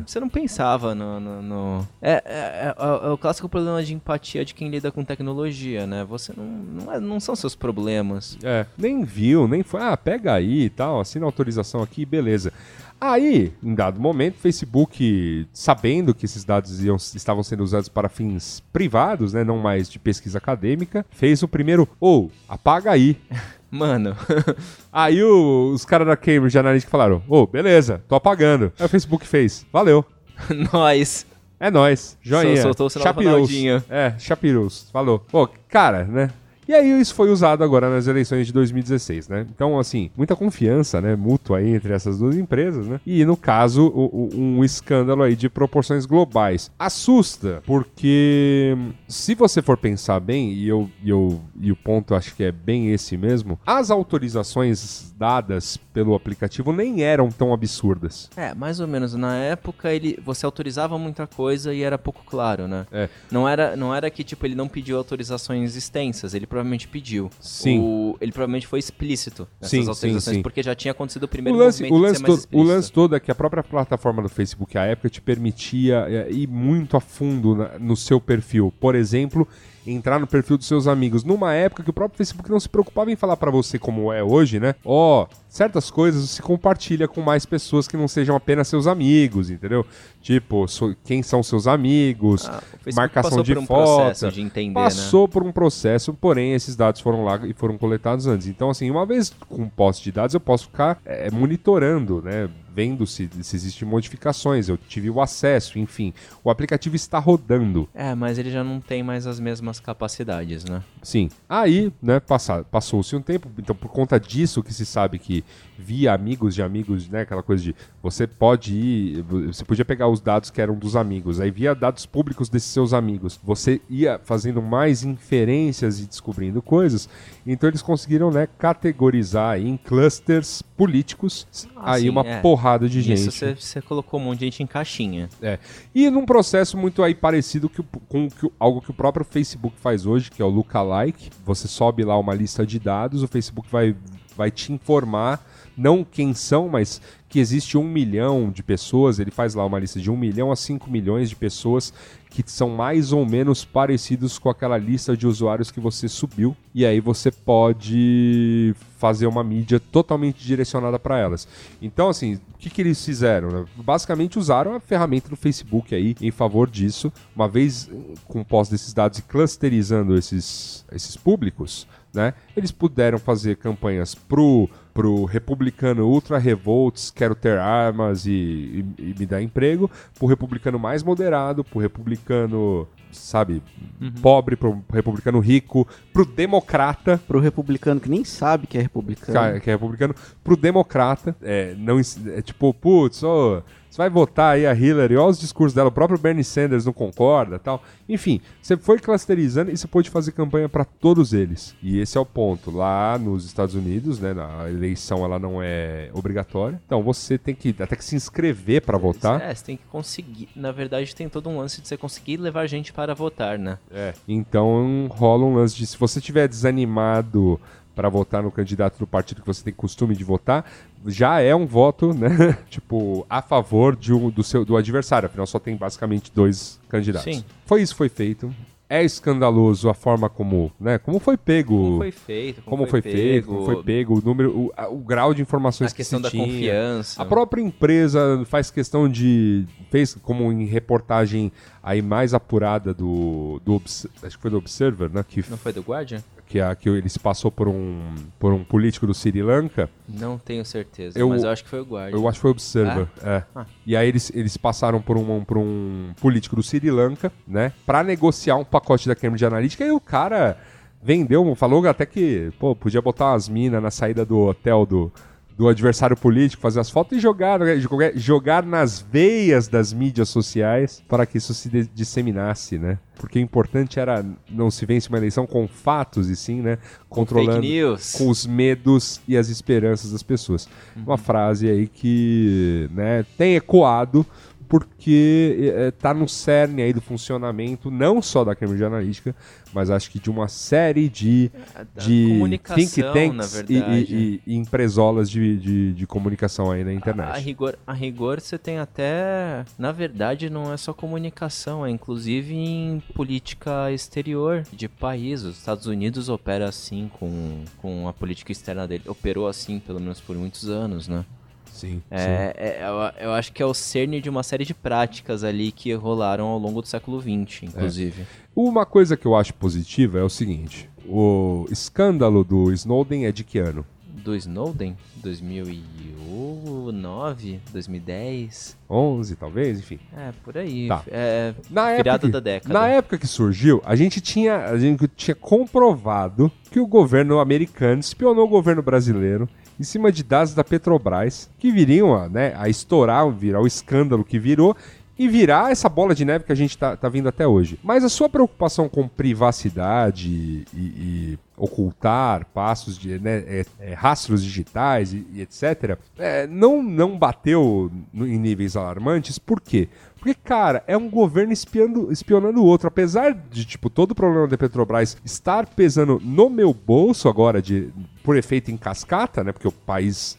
Ah, Você não pensava no. no- no- É, é- é- é o clássico problema de empatia de quem lida com tecnologia, né? Você não. Não, é- não são seus problemas. É, nem viu, nem foi, ah, pega aí e tal, assina autorização aqui, beleza. Aí, em dado momento, o Facebook, sabendo que esses dados iam- estavam sendo usados para fins privados, né, não mais de pesquisa acadêmica, fez o primeiro, ou, apaga aí. Mano, Aí o- os caras da Cambridge Analytica falaram, ô, beleza, tô apagando. Aí o Facebook fez, valeu. nós. É nóis, joinha. Sol- soltou o sinal. É, Chapirous, falou. Pô, cara, né? E aí isso foi usado agora nas eleições de 2016, né? Então, assim, muita confiança, né, mútua aí entre essas duas empresas, né? E, no caso, o- o- um escândalo aí de proporções globais. Assusta, porque se você for pensar bem, e, eu, e, eu, e o ponto acho que é bem esse mesmo, as autorizações dadas pelo aplicativo nem eram tão absurdas. É, mais ou menos. Na época, ele, você autorizava muita coisa e era pouco claro, né? É. Não era, não era que, tipo, ele não pediu autorizações extensas. Ele provavelmente pediu. Sim. O- ele provavelmente foi explícito nessas Sim, sim, autorizações, sim. porque já tinha acontecido o O primeiro lance, o, de lance ser mais todo, o lance todo é que a própria plataforma do Facebook à época te permitia é, ir muito a fundo na- no seu perfil. Por exemplo, entrar no perfil dos seus amigos. Numa época que o próprio Facebook não se preocupava em falar pra você como é hoje, né? Ó, certas coisas se compartilha com mais pessoas que não sejam apenas seus amigos, entendeu? Tipo, so- quem são seus amigos, Ah, marcação de um foto. de entender, né? Passou por um processo, porém esses dados foram lá e foram coletados antes. Então, assim, uma vez com posse de dados, eu posso ficar é, monitorando, né? Vendo se, se existem modificações, eu tive o acesso, enfim. O aplicativo está rodando. É, mas ele já não tem mais as mesmas capacidades, né? Sim. Aí, né, passou-se um tempo, então por conta disso que se sabe que via amigos de amigos, né, aquela coisa de você pode ir, você podia pegar os dados que eram dos amigos, aí via dados públicos desses seus amigos, você ia fazendo mais inferências e descobrindo coisas, então eles conseguiram, né, categorizar em clusters políticos, Ah, aí sim, uma é. porrada de Isso gente. você- você colocou um monte de gente em caixinha. É. E num processo muito aí parecido que com que algo que o próprio Facebook faz hoje, que é o lookalike. Você sobe lá uma lista de dados, o Facebook vai, vai te informar, não quem são, mas que existe um milhão de pessoas. Ele faz lá uma lista de um milhão a cinco milhões de pessoas que são mais ou menos parecidos com aquela lista de usuários que você subiu. E aí você pode fazer uma mídia totalmente direcionada para elas. Então, assim, o que, que eles fizeram? né? Basicamente usaram a ferramenta do Facebook aí em favor disso. Uma vez eh, com posse desses dados e clusterizando esses, esses públicos, né? Eles puderam fazer campanhas pro, pro republicano ultra revolts, quero ter armas e, e- e me dar emprego, pro republicano mais moderado, pro republicano, sabe, pobre, pro republicano rico, pro democrata, Pro republicano que nem sabe que é republicano. Ca- que é republicano, pro democrata, é, não, é tipo, putz, ô, você vai votar aí a Hillary, olha os discursos dela, o próprio Bernie Sanders não concorda tal. Enfim, você foi clusterizando e você pode fazer campanha para todos eles. E esse é o ponto. Lá nos Estados Unidos, né, a eleição ela não é obrigatória. Então você tem que até que se inscrever para votar. É, você tem que conseguir. Na verdade, tem todo um lance de você conseguir levar gente para votar, né? É. Então rola um lance de se você tiver desanimado para votar no candidato do partido que você tem costume de votar, já é um voto, né? tipo, a favor de um, do seu do adversário. Afinal, só tem basicamente dois candidatos. Sim. Foi isso que foi feito. É escandaloso a forma como, né? Como foi pego. Como foi feito, como, como foi feito, como foi pego, o número, o, a- o grau de informações A questão que da se tinha. confiança. A própria empresa faz questão de. fez como em reportagem aí mais apurada do. do acho que foi do Observer, né? Que, Não foi do Guardian? Que, a, que ele se passou por um, por um político do Sri Lanka. Não tenho certeza, Eu- mas eu acho que foi o Guardian. Eu acho que foi o Observer. É. Ah. E aí eles, eles passaram por um, por um político do Sri Lanka, né? Pra negociar um pacote da Cambridge Analytica e o cara vendeu, falou até que, pô, podia botar umas minas na saída do hotel do, do adversário político, fazer as fotos e jogar, né, jogar, jogar nas veias das mídias sociais para que isso se disseminasse, né? Porque o importante era não se vence uma eleição com fatos e sim, né? Controlando news. com os medos e as esperanças das pessoas. Uma frase aí que né, tem ecoado porque é, tá no cerne aí do funcionamento não só da Cambridge Analytica, mas acho que de uma série de, da de think tanks e, e- e- e empresolas de, de, de comunicação aí na internet. A, a rigor, a rigor você tem até. Na verdade, não é só comunicação, é inclusive em política exterior de país. Os Estados Unidos opera assim com, com a política externa dele. Operou assim, pelo menos por muitos anos, né? Sim, É, é, eu, eu acho que é o cerne de uma série de práticas ali que rolaram ao longo do século XX, inclusive. Uma coisa que eu acho positiva é o seguinte: o escândalo do Snowden é de que ano? Do Snowden, 2009, 2010. 11, talvez, enfim. É, por aí. Tá. É, Na época, que- da década. Na época que surgiu, a gente tinha, a gente tinha comprovado que o governo americano espionou o governo brasileiro em cima de dados da Petrobras que viriam a, né, a estourar, virar o escândalo que virou e virar essa bola de neve que a gente tá, tá vindo até hoje. Mas a sua preocupação com privacidade e, e ocultar passos de né, é, é, rastros digitais e, e etc. É, não, não bateu em níveis alarmantes. Por quê? Porque, cara, é um governo espiando, espionando o outro. Apesar de, tipo, todo o problema da Petrobras estar pesando no meu bolso agora, de, por efeito em cascata, né? Porque o país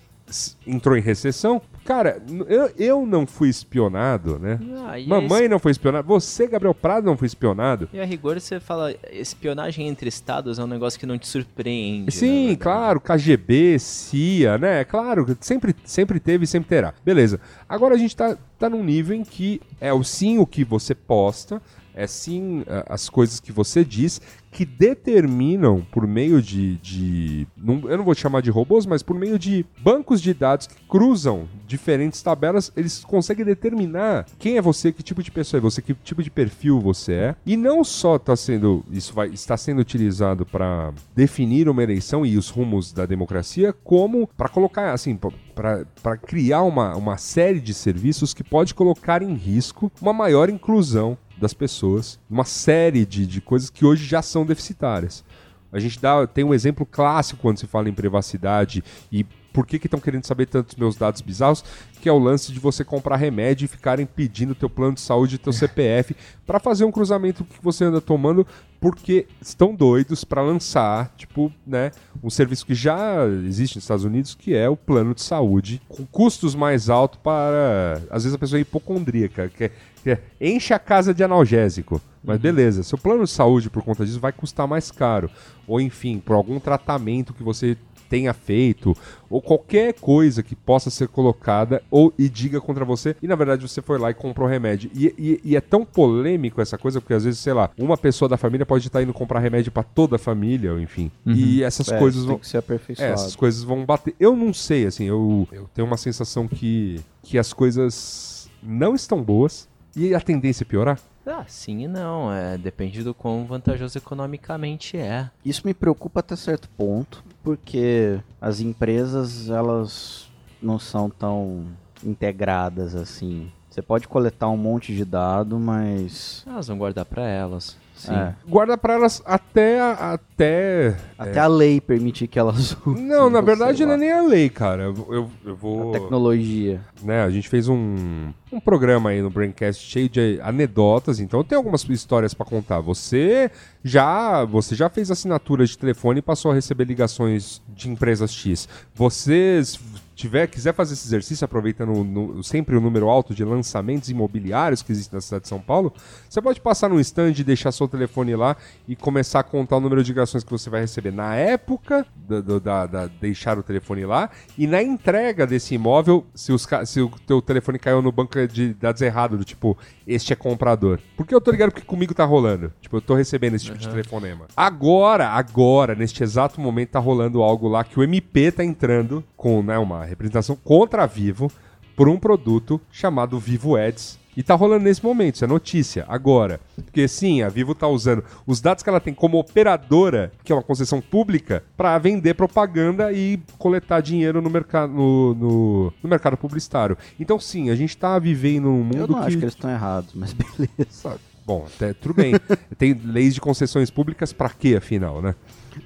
entrou em recessão. Cara, eu, eu não fui espionado, né? Ah, Mamãe es... não foi espionada. Você, Gabriel Prado, não foi espionado. E a rigor você fala, espionagem entre estados é um negócio que não te surpreende. Sim, né, claro, KGB, CIA, né? Claro, sempre, sempre teve e sempre terá. Beleza. Agora a gente tá, tá num nível em que é o sim o que você posta, é sim as coisas que você diz que determinam por meio de, de eu não vou chamar de robôs, mas por meio de bancos de dados que cruzam diferentes tabelas, eles conseguem determinar quem é você, que tipo de pessoa é você, que tipo de perfil você é. E não só está sendo isso vai está sendo utilizado para definir uma eleição e os rumos da democracia, como para colocar assim para criar uma, uma série de serviços que pode colocar em risco uma maior inclusão das pessoas, uma série de, de coisas que hoje já são deficitárias. A gente dá, tem um exemplo clássico quando se fala em privacidade e por que estão que querendo saber tantos meus dados bizarros, que é o lance de você comprar remédio e ficarem pedindo teu plano de saúde, teu CPF, para fazer um cruzamento que você anda tomando, porque estão doidos para lançar, tipo, né, um serviço que já existe nos Estados Unidos, que é o plano de saúde, com custos mais altos para, às vezes a pessoa é hipocondríaca, que, é, que é, enche a casa de analgésico. Mas uhum. beleza, seu plano de saúde por conta disso vai custar mais caro. Ou enfim, por algum tratamento que você tenha feito, ou qualquer coisa que possa ser colocada ou e diga contra você, e na verdade você foi lá e comprou remédio. E, e, e é tão polêmico essa coisa, porque às vezes, sei lá, uma pessoa da família pode estar indo comprar remédio para toda a família, enfim. Uhum. E essas é, coisas vão. ser é, essas coisas vão bater. Eu não sei, assim, eu, eu tenho uma sensação que, que as coisas não estão boas e a tendência é piorar. Ah, sim e não. É, depende do quão vantajoso economicamente é. Isso me preocupa até certo ponto, porque as empresas, elas não são tão integradas assim. Você pode coletar um monte de dado, mas. Elas vão guardar para elas. Sim. É. Guarda para elas até. Até, até é. a lei permitir que elas usem. Não, na verdade não é nem a lei, cara. Eu, eu, eu, vou. A tecnologia. Né, a gente fez um, um programa aí no Braincast cheio de anedotas, então tem algumas histórias para contar. Você já, você já fez assinatura de telefone e passou a receber ligações de empresas X. Vocês tiver, quiser fazer esse exercício, aproveitando no, sempre o número alto de lançamentos imobiliários que existe na cidade de São Paulo, você pode passar no stand deixar seu telefone lá e começar a contar o número de ligações que você vai receber na época da, da, da deixar o telefone lá e na entrega desse imóvel, se, os, se o teu telefone caiu no banco de dados errado, do tipo, este é comprador. Porque eu tô ligado que comigo tá rolando. Tipo, eu tô recebendo esse tipo uhum. de telefonema. Agora, agora, neste exato momento, tá rolando algo lá que o MP tá entrando com né, uma representação contra a Vivo por um produto chamado Vivo Ads. E tá rolando nesse momento, isso é notícia, agora. Porque sim, a Vivo tá usando os dados que ela tem como operadora, que é uma concessão pública, para vender propaganda e coletar dinheiro no mercado, no, no, no, mercado publicitário. Então sim, a gente tá vivendo num mundo Eu não que... acho que eles estão errados, mas beleza. Bom, até, tudo bem. tem leis de concessões públicas para quê, afinal, né?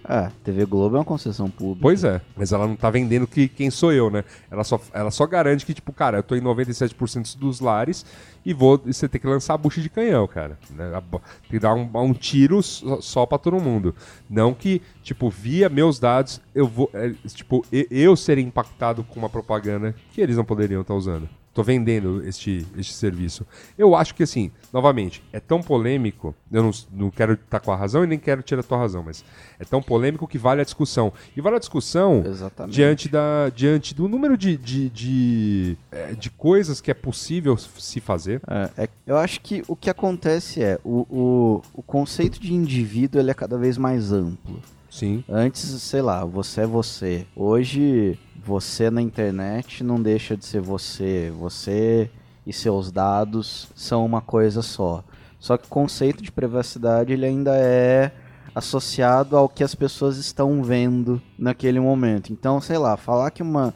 Ah, TV Globo é uma concessão pública. Pois é, mas ela não tá vendendo que, quem sou eu, né? Ela só, ela só garante que, tipo, cara, eu tô em 97% dos lares e vou. E você tem que lançar a bucha de canhão, cara. Né? Tem que dar um, um tiro só, pra todo mundo. Não que, tipo, via meus dados, eu vou. É, tipo, eu ser impactado com uma propaganda que eles não poderiam estar tá usando tô vendendo este, este serviço. Eu acho que, assim, novamente, é tão polêmico, eu não, não quero estar com a razão e nem quero tirar a tua razão, mas é tão polêmico que vale a discussão. E vale a discussão diante, da, diante do número de, de, de, é, de coisas que é possível se fazer. É, é, eu acho que o que acontece é, o, o, o conceito de indivíduo ele é cada vez mais amplo. Sim. Antes, sei lá, você é você. Hoje você na internet não deixa de ser você. Você e seus dados são uma coisa só. Só que o conceito de privacidade ele ainda é associado ao que as pessoas estão vendo naquele momento. Então, sei lá, falar que uma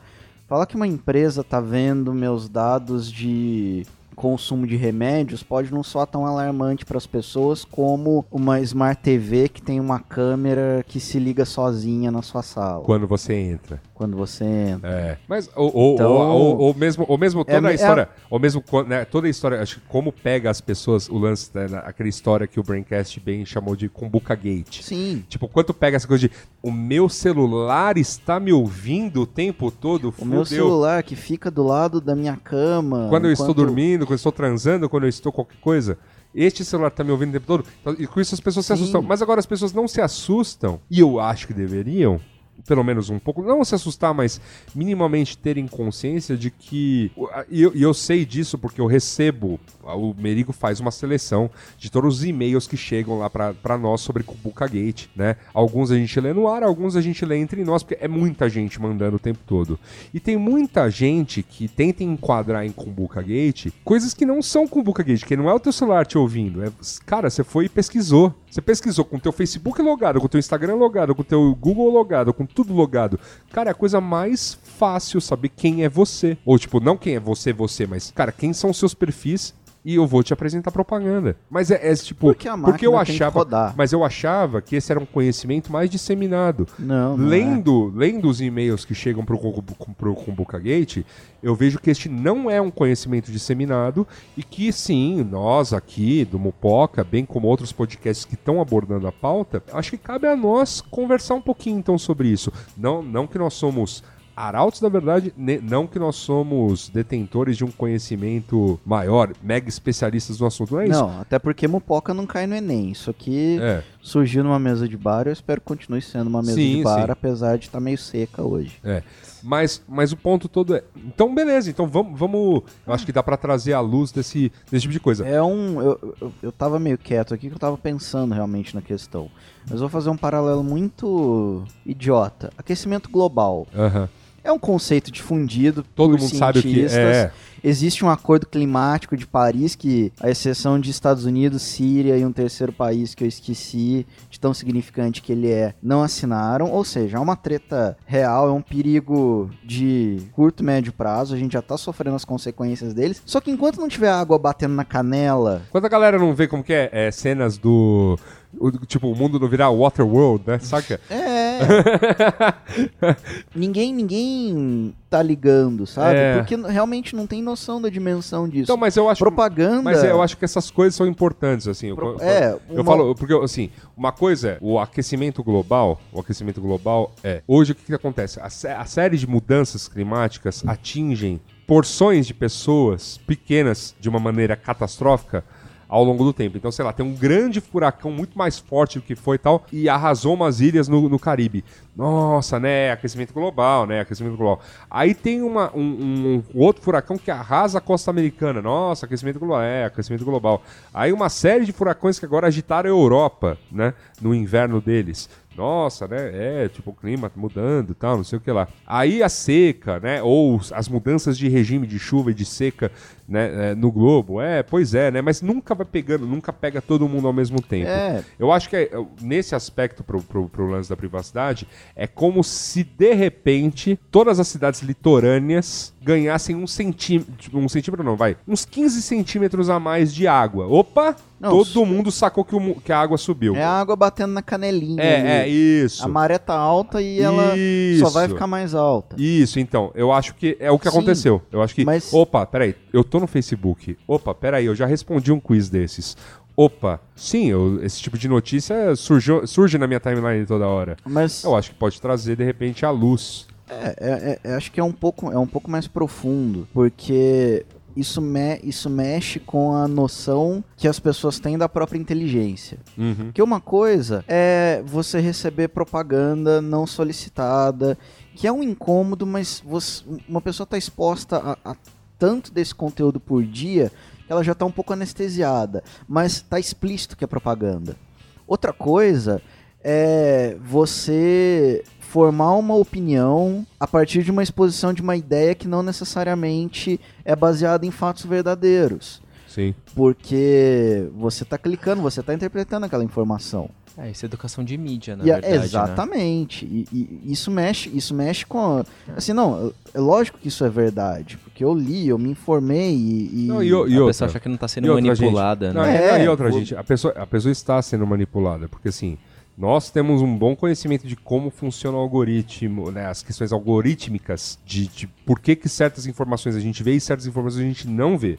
falar que uma empresa está vendo meus dados de consumo de remédios pode não soar tão alarmante para as pessoas como uma Smart TV que tem uma câmera que se liga sozinha na sua sala Quando você entra. Quando você entra. É. Mas, ou, ou, Então- ou, mesmo, ou mesmo toda É- a é- história, ou mesmo né, toda a história, acho que como pega as pessoas, o lance, né, aquela história que o Braincast bem chamou de Kumbuka Gate. Sim. Tipo, quanto pega essa coisa de o meu celular está me ouvindo o tempo todo, O meu celular que fica do lado da minha cama. Quando eu estou enquanto- dormindo, quando eu estou transando, quando eu estou qualquer coisa. Este celular tá me ouvindo o tempo todo. Então, e com isso as pessoas se Sim. assustam. Mas agora as pessoas não se assustam. E eu acho que deveriam. Pelo menos um pouco. Não se assustar, mas minimamente terem consciência de que. E eu, eu sei disso porque eu recebo. O Merigo faz uma seleção de todos os e-mails que chegam lá pra nós sobre Kubuka Gate, né? Alguns a gente lê no ar, alguns a gente lê entre nós, porque é muita gente mandando o tempo todo. E tem muita gente que tenta enquadrar em Kumbuka Gate coisas que não são Kumbuka Gate, que não é o teu celular te ouvindo. É, cara, você foi e pesquisou. Você pesquisou com o teu Facebook logado, com o teu Instagram logado, com o teu Google logado, com tudo logado. Cara, é a coisa mais fácil saber quem é você. Ou, tipo, não quem é você, você, mas, cara, quem são seus perfis e eu vou te apresentar propaganda. Mas é, é tipo. Porque a máquina eu achava. Mas eu achava que esse era um conhecimento mais disseminado. Não, não é. Lendo, lendo os e-mails que chegam pro, pro, pro Kumbuka Gate, eu vejo que este não é um conhecimento disseminado e que sim, nós aqui do Mupoca, bem como outros podcasts que estão abordando a pauta, acho que cabe a nós conversar um pouquinho então sobre isso. Não, não que nós somos arautos da verdade, não que nós somos detentores de um conhecimento maior, mega especialistas no assunto, não é isso? Não, até porque Mupoca não cai no Enem. Isso aqui É. surgiu numa mesa de bar, eu espero que continue sendo uma mesa Sim, de bar, sim. apesar de estar meio seca hoje. É. Mas, mas o ponto todo é. Então, beleza. Então vamos. vamos eu acho que dá pra trazer a luz desse, desse tipo de coisa. É um. Eu, eu, eu tava meio quieto aqui que eu tava pensando realmente na questão. Mas vou fazer um paralelo muito idiota. Aquecimento global. Aham. É um conceito difundido Todo por mundo sabe o que é. Existe um acordo climático de Paris que, a exceção de Estados Unidos, Síria e um terceiro país que eu esqueci, de tão significante que ele é, não assinaram. Ou seja, é uma treta real, é um perigo de curto, médio prazo. A gente já tá sofrendo as consequências deles. Só que enquanto não tiver água batendo na canela, Quando a galera não vê como que é, é, cenas do. o- tipo, o mundo não virar Waterworld, né? Saca? É. ninguém, ninguém tá ligando, sabe? É. Porque realmente não tem noção da dimensão disso. Então, mas eu acho. Propaganda. Mas eu acho que essas coisas são importantes, assim. Eu- Pro- eu, é, eu uma- falo, porque, assim, uma coisa é o aquecimento global. O aquecimento global é. Hoje, o que, que acontece? A, a série de mudanças climáticas atingem porções de pessoas pequenas de uma maneira catastrófica ao longo do tempo. Então, sei lá, tem um grande furacão muito mais forte do que foi e tal, e arrasou umas ilhas no, no Caribe. Nossa, né? Aquecimento global, né? Aquecimento global. Aí tem uma, um, um- outro furacão que arrasa a costa americana. Nossa, aquecimento global. É, aquecimento global. Aí uma série de furacões que agora agitaram a Europa, né? No inverno deles. Nossa, né? É, tipo, o clima tá mudando e tal, não sei o que lá. Aí a seca, né? Ou as mudanças de regime de chuva e de seca né, é, no globo. É, pois é, né? Mas nunca vai pegando, nunca pega todo mundo ao mesmo tempo. É. Eu acho que é, nesse aspecto pro, pro, pro lance da privacidade, é como se de repente todas as cidades litorâneas ganhassem um centímetro. Um centímetro não, vai. Uns 15 centímetros a mais de água. Opa! Não, todo mundo sacou que, o que a água subiu. É a água batendo na canelinha. É, é, isso. A maré tá alta e ela Isso. só vai ficar mais alta. Isso, então, eu acho que é o que Sim, aconteceu. Eu acho que. mas- Opa, peraí, eu tô no Facebook. Opa, peraí, eu já respondi um quiz desses. Opa, sim, eu- esse tipo de notícia surgiu, surge na minha timeline toda hora. Mas Eu acho que pode trazer, de repente, a luz. é, é- é- acho que é um pouco, é um pouco mais profundo, porque isso, me, isso mexe com a noção que as pessoas têm da própria inteligência. Uhum. Porque uma coisa é você receber propaganda não solicitada, que é um incômodo, mas você- uma pessoa está exposta a, a tanto desse conteúdo por dia que ela já está um pouco anestesiada, mas está explícito que é propaganda. Outra coisa é você formar uma opinião a partir de uma exposição de uma ideia que não necessariamente é baseada em fatos verdadeiros Sim. porque você está clicando, você está interpretando aquela informação. É, isso é educação de mídia, na E verdade, né? exatamente. E, e isso mexe, isso mexe com. Assim, não, é lógico que isso é verdade. Porque eu li, eu me informei e. e- Não, e, o- e a outra? pessoa acha que não tá sendo outra, manipulada, gente? Não, né? é, não, É, e outra, o- gente, a pessoa, a pessoa está sendo manipulada, porque assim, nós temos um bom conhecimento de como funciona o algoritmo, né, as questões algorítmicas, de, de por que, que certas informações a gente vê e certas informações a gente não vê.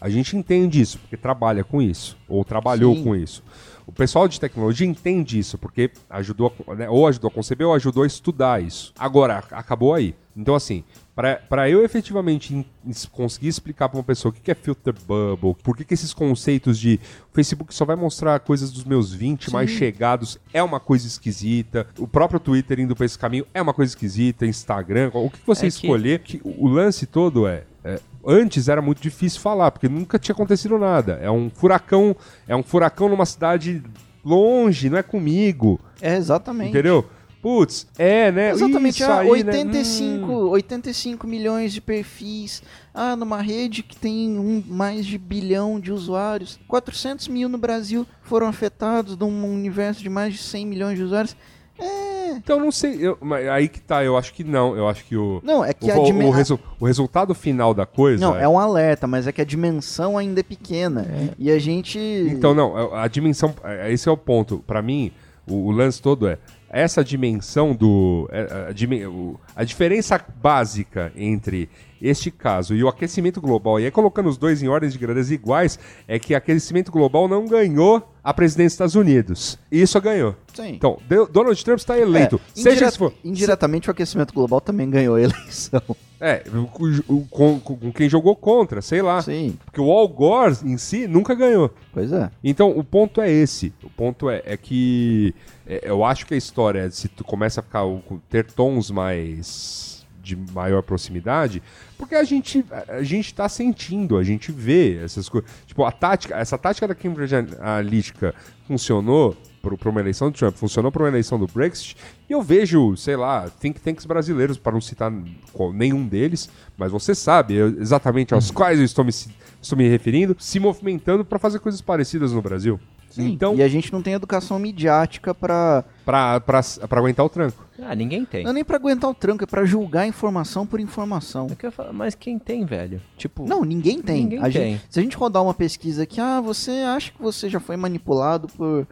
A gente entende isso, porque trabalha com isso, ou trabalhou Sim. com isso. O pessoal de tecnologia entende isso, porque ajudou, né, ou ajudou a conceber ou ajudou a estudar isso. Agora, acabou aí. Então, assim, para eu efetivamente conseguir explicar para uma pessoa o que, que é filter bubble, por que, que esses conceitos de o Facebook só vai mostrar coisas dos meus 20 mais chegados é uma coisa esquisita, o próprio Twitter indo para esse caminho é uma coisa esquisita, Instagram, o que você É que- escolher, que o lance todo é, é, Antes era muito difícil falar, porque nunca tinha acontecido nada. É um furacão, é um furacão numa cidade longe, não é comigo. É, exatamente. Entendeu? Putz, é, né? Exatamente, Isso ah, aí, 85, Né? Hum. 85 milhões de perfis. Ah, numa rede que tem um, mais de bilhão de usuários. 400 mil no Brasil foram afetados num universo de mais de 100 milhões de usuários. É. Então não sei, eu- mas aí que tá, eu acho que não, eu acho que o Não, é que o, a o, dimensão. resu- o resultado final da coisa Não, é um alerta, mas é que a dimensão ainda é pequena. E a gente. Então, não, a dimensão. é- Esse é o ponto. Pra mim, o, o lance todo é. Essa dimensão do. é, A, o- a diferença básica entre este caso e o aquecimento global, e aí colocando os dois em ordens de grandeza iguais, é que aquecimento global não ganhou a presidência dos Estados Unidos. Isso ganhou. Sim. Então, Donald Trump está eleito. É, seja se for. Indiretamente, o aquecimento global também ganhou a eleição. É, com, com quem jogou contra, sei lá. Sim, Porque o Al Gore em si nunca ganhou. pois é. Então, o ponto é esse. O ponto é, é que é, eu acho que a história, se tu começa a ficar, ter tons mais de maior proximidade, porque a gente a, a gente tá sentindo, a gente vê essas coisas. Tipo, a tática, essa tática da Cambridge Analytica funcionou para uma eleição do Trump, funcionou para uma eleição do Brexit, e eu vejo, sei lá, think tanks brasileiros, para não citar qual- nenhum deles, mas você sabe eu- exatamente aos quais eu estou me, estou me referindo, se movimentando para fazer coisas parecidas no Brasil. Sim. Então, E a gente não tem educação midiática pra. pra, pra, pra aguentar o tranco. Ah, ninguém tem. Não é nem pra aguentar o tranco, é pra julgar informação por informação. É que falo, mas quem tem, velho? Tipo, Não, ninguém tem. Ninguém A tem. gente- se a gente rodar uma pesquisa aqui, ah, você acha que você já foi manipulado por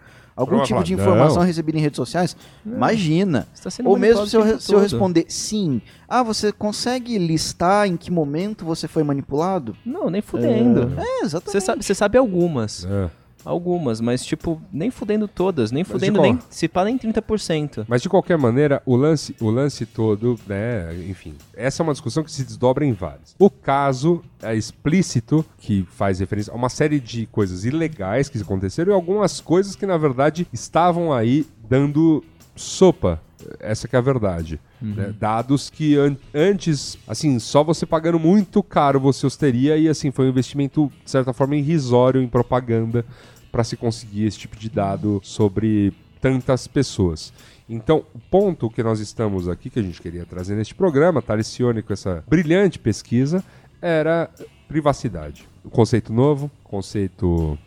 algum Vamos tipo de não. informação recebida em redes sociais? Imagina. você tá sendo Ou mesmo se eu, se eu responder sim, ah, você consegue listar em que momento você foi manipulado? Não, nem fudendo. É, exatamente. Você sabe, você sabe algumas. É. Algumas, mas tipo, nem fudendo todas, nem de fudendo qual? nem. Se pá, nem 30%. Mas de qualquer maneira, o lance, o lance todo, né, enfim, essa é uma discussão que se desdobra em vários. O caso é explícito, que faz referência a uma série de coisas ilegais que aconteceram e algumas coisas que, na verdade, estavam aí dando sopa. Essa que é a verdade. né? Dados que an- antes, assim, só você pagando muito caro você os teria e, assim, foi um investimento, de certa forma, irrisório em propaganda para se conseguir esse tipo de dado sobre tantas pessoas. Então, o ponto que nós estamos aqui, que a gente queria trazer neste programa, Talicione com essa brilhante pesquisa, era privacidade. O conceito novo, conceito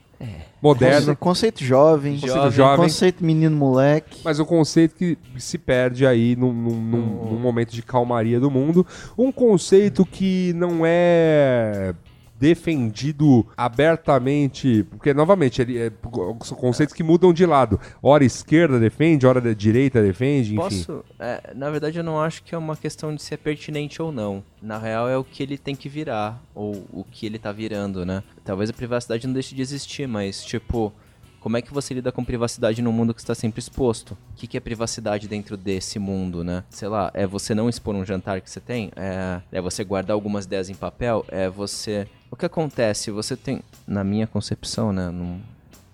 moderno, Conce- Conceito jovem, conceito jovem, conceito menino moleque. mas um conceito que se perde aí num, num- num- num momento de calmaria do mundo. Um conceito que não é defendido abertamente, porque novamente ele é, são conceitos que mudam de lado. Hora esquerda defende, hora direita defende, enfim. Posso? é, na verdade, eu não acho que é uma questão de ser pertinente ou não. Na real, é o que ele tem que virar, ou o que ele tá virando, né? Talvez a privacidade não deixe de existir, mas, tipo, como é que você lida com privacidade num mundo que está sempre exposto? O que, que é privacidade dentro desse mundo, né? Sei lá, é você não expor um jantar que você tem? É, é você guardar algumas ideias em papel? É você. O que acontece? Você tem. Na minha concepção, né? Num,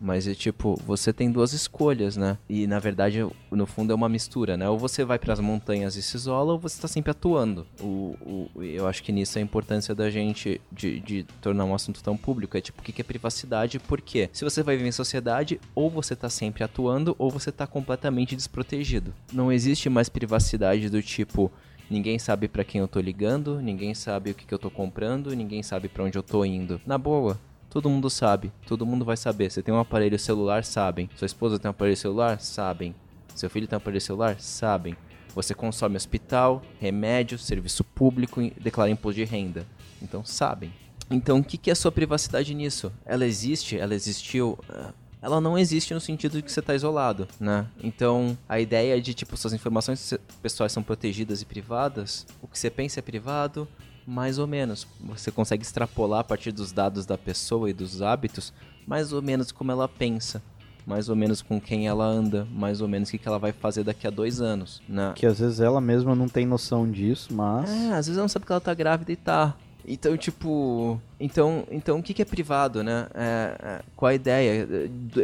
mas é tipo, você tem duas escolhas, né? E na verdade, no fundo é uma mistura, né? Ou você vai pras montanhas e se isola, ou você tá sempre atuando. O, o, eu acho que nisso é a importância da gente de, de tornar um assunto tão público. É tipo, o que é privacidade? Por quê? Se você vai viver em sociedade, ou você tá sempre atuando, ou você tá completamente desprotegido. Não existe mais privacidade do tipo. Ninguém sabe pra quem eu tô ligando, ninguém sabe o que, que eu tô comprando, ninguém sabe pra onde eu tô indo. Na boa, Todo mundo sabe, todo mundo vai saber. Você tem um aparelho celular, sabem. Sua esposa tem um aparelho celular, sabem. Seu filho tem um aparelho celular, sabem. Você consome hospital, remédio, serviço público, declara imposto de renda. Então sabem. Então o que, que é a sua privacidade nisso? Ela existe? Ela existiu? Ah, Ela não existe no sentido de que você está isolado, né? Então a ideia de tipo suas informações pessoais são protegidas e privadas, o que você pensa é privado, mais ou menos. Você consegue extrapolar a partir dos dados da pessoa e dos hábitos, mais ou menos como ela pensa, mais ou menos com quem ela anda, mais ou menos o que, que ela vai fazer daqui a dois anos, né? Que às vezes ela mesma não tem noção disso, mas. É, às vezes ela não sabe que ela tá grávida e tá. Então, tipo. Então, então o que, que é privado, né? É, é, qual a ideia?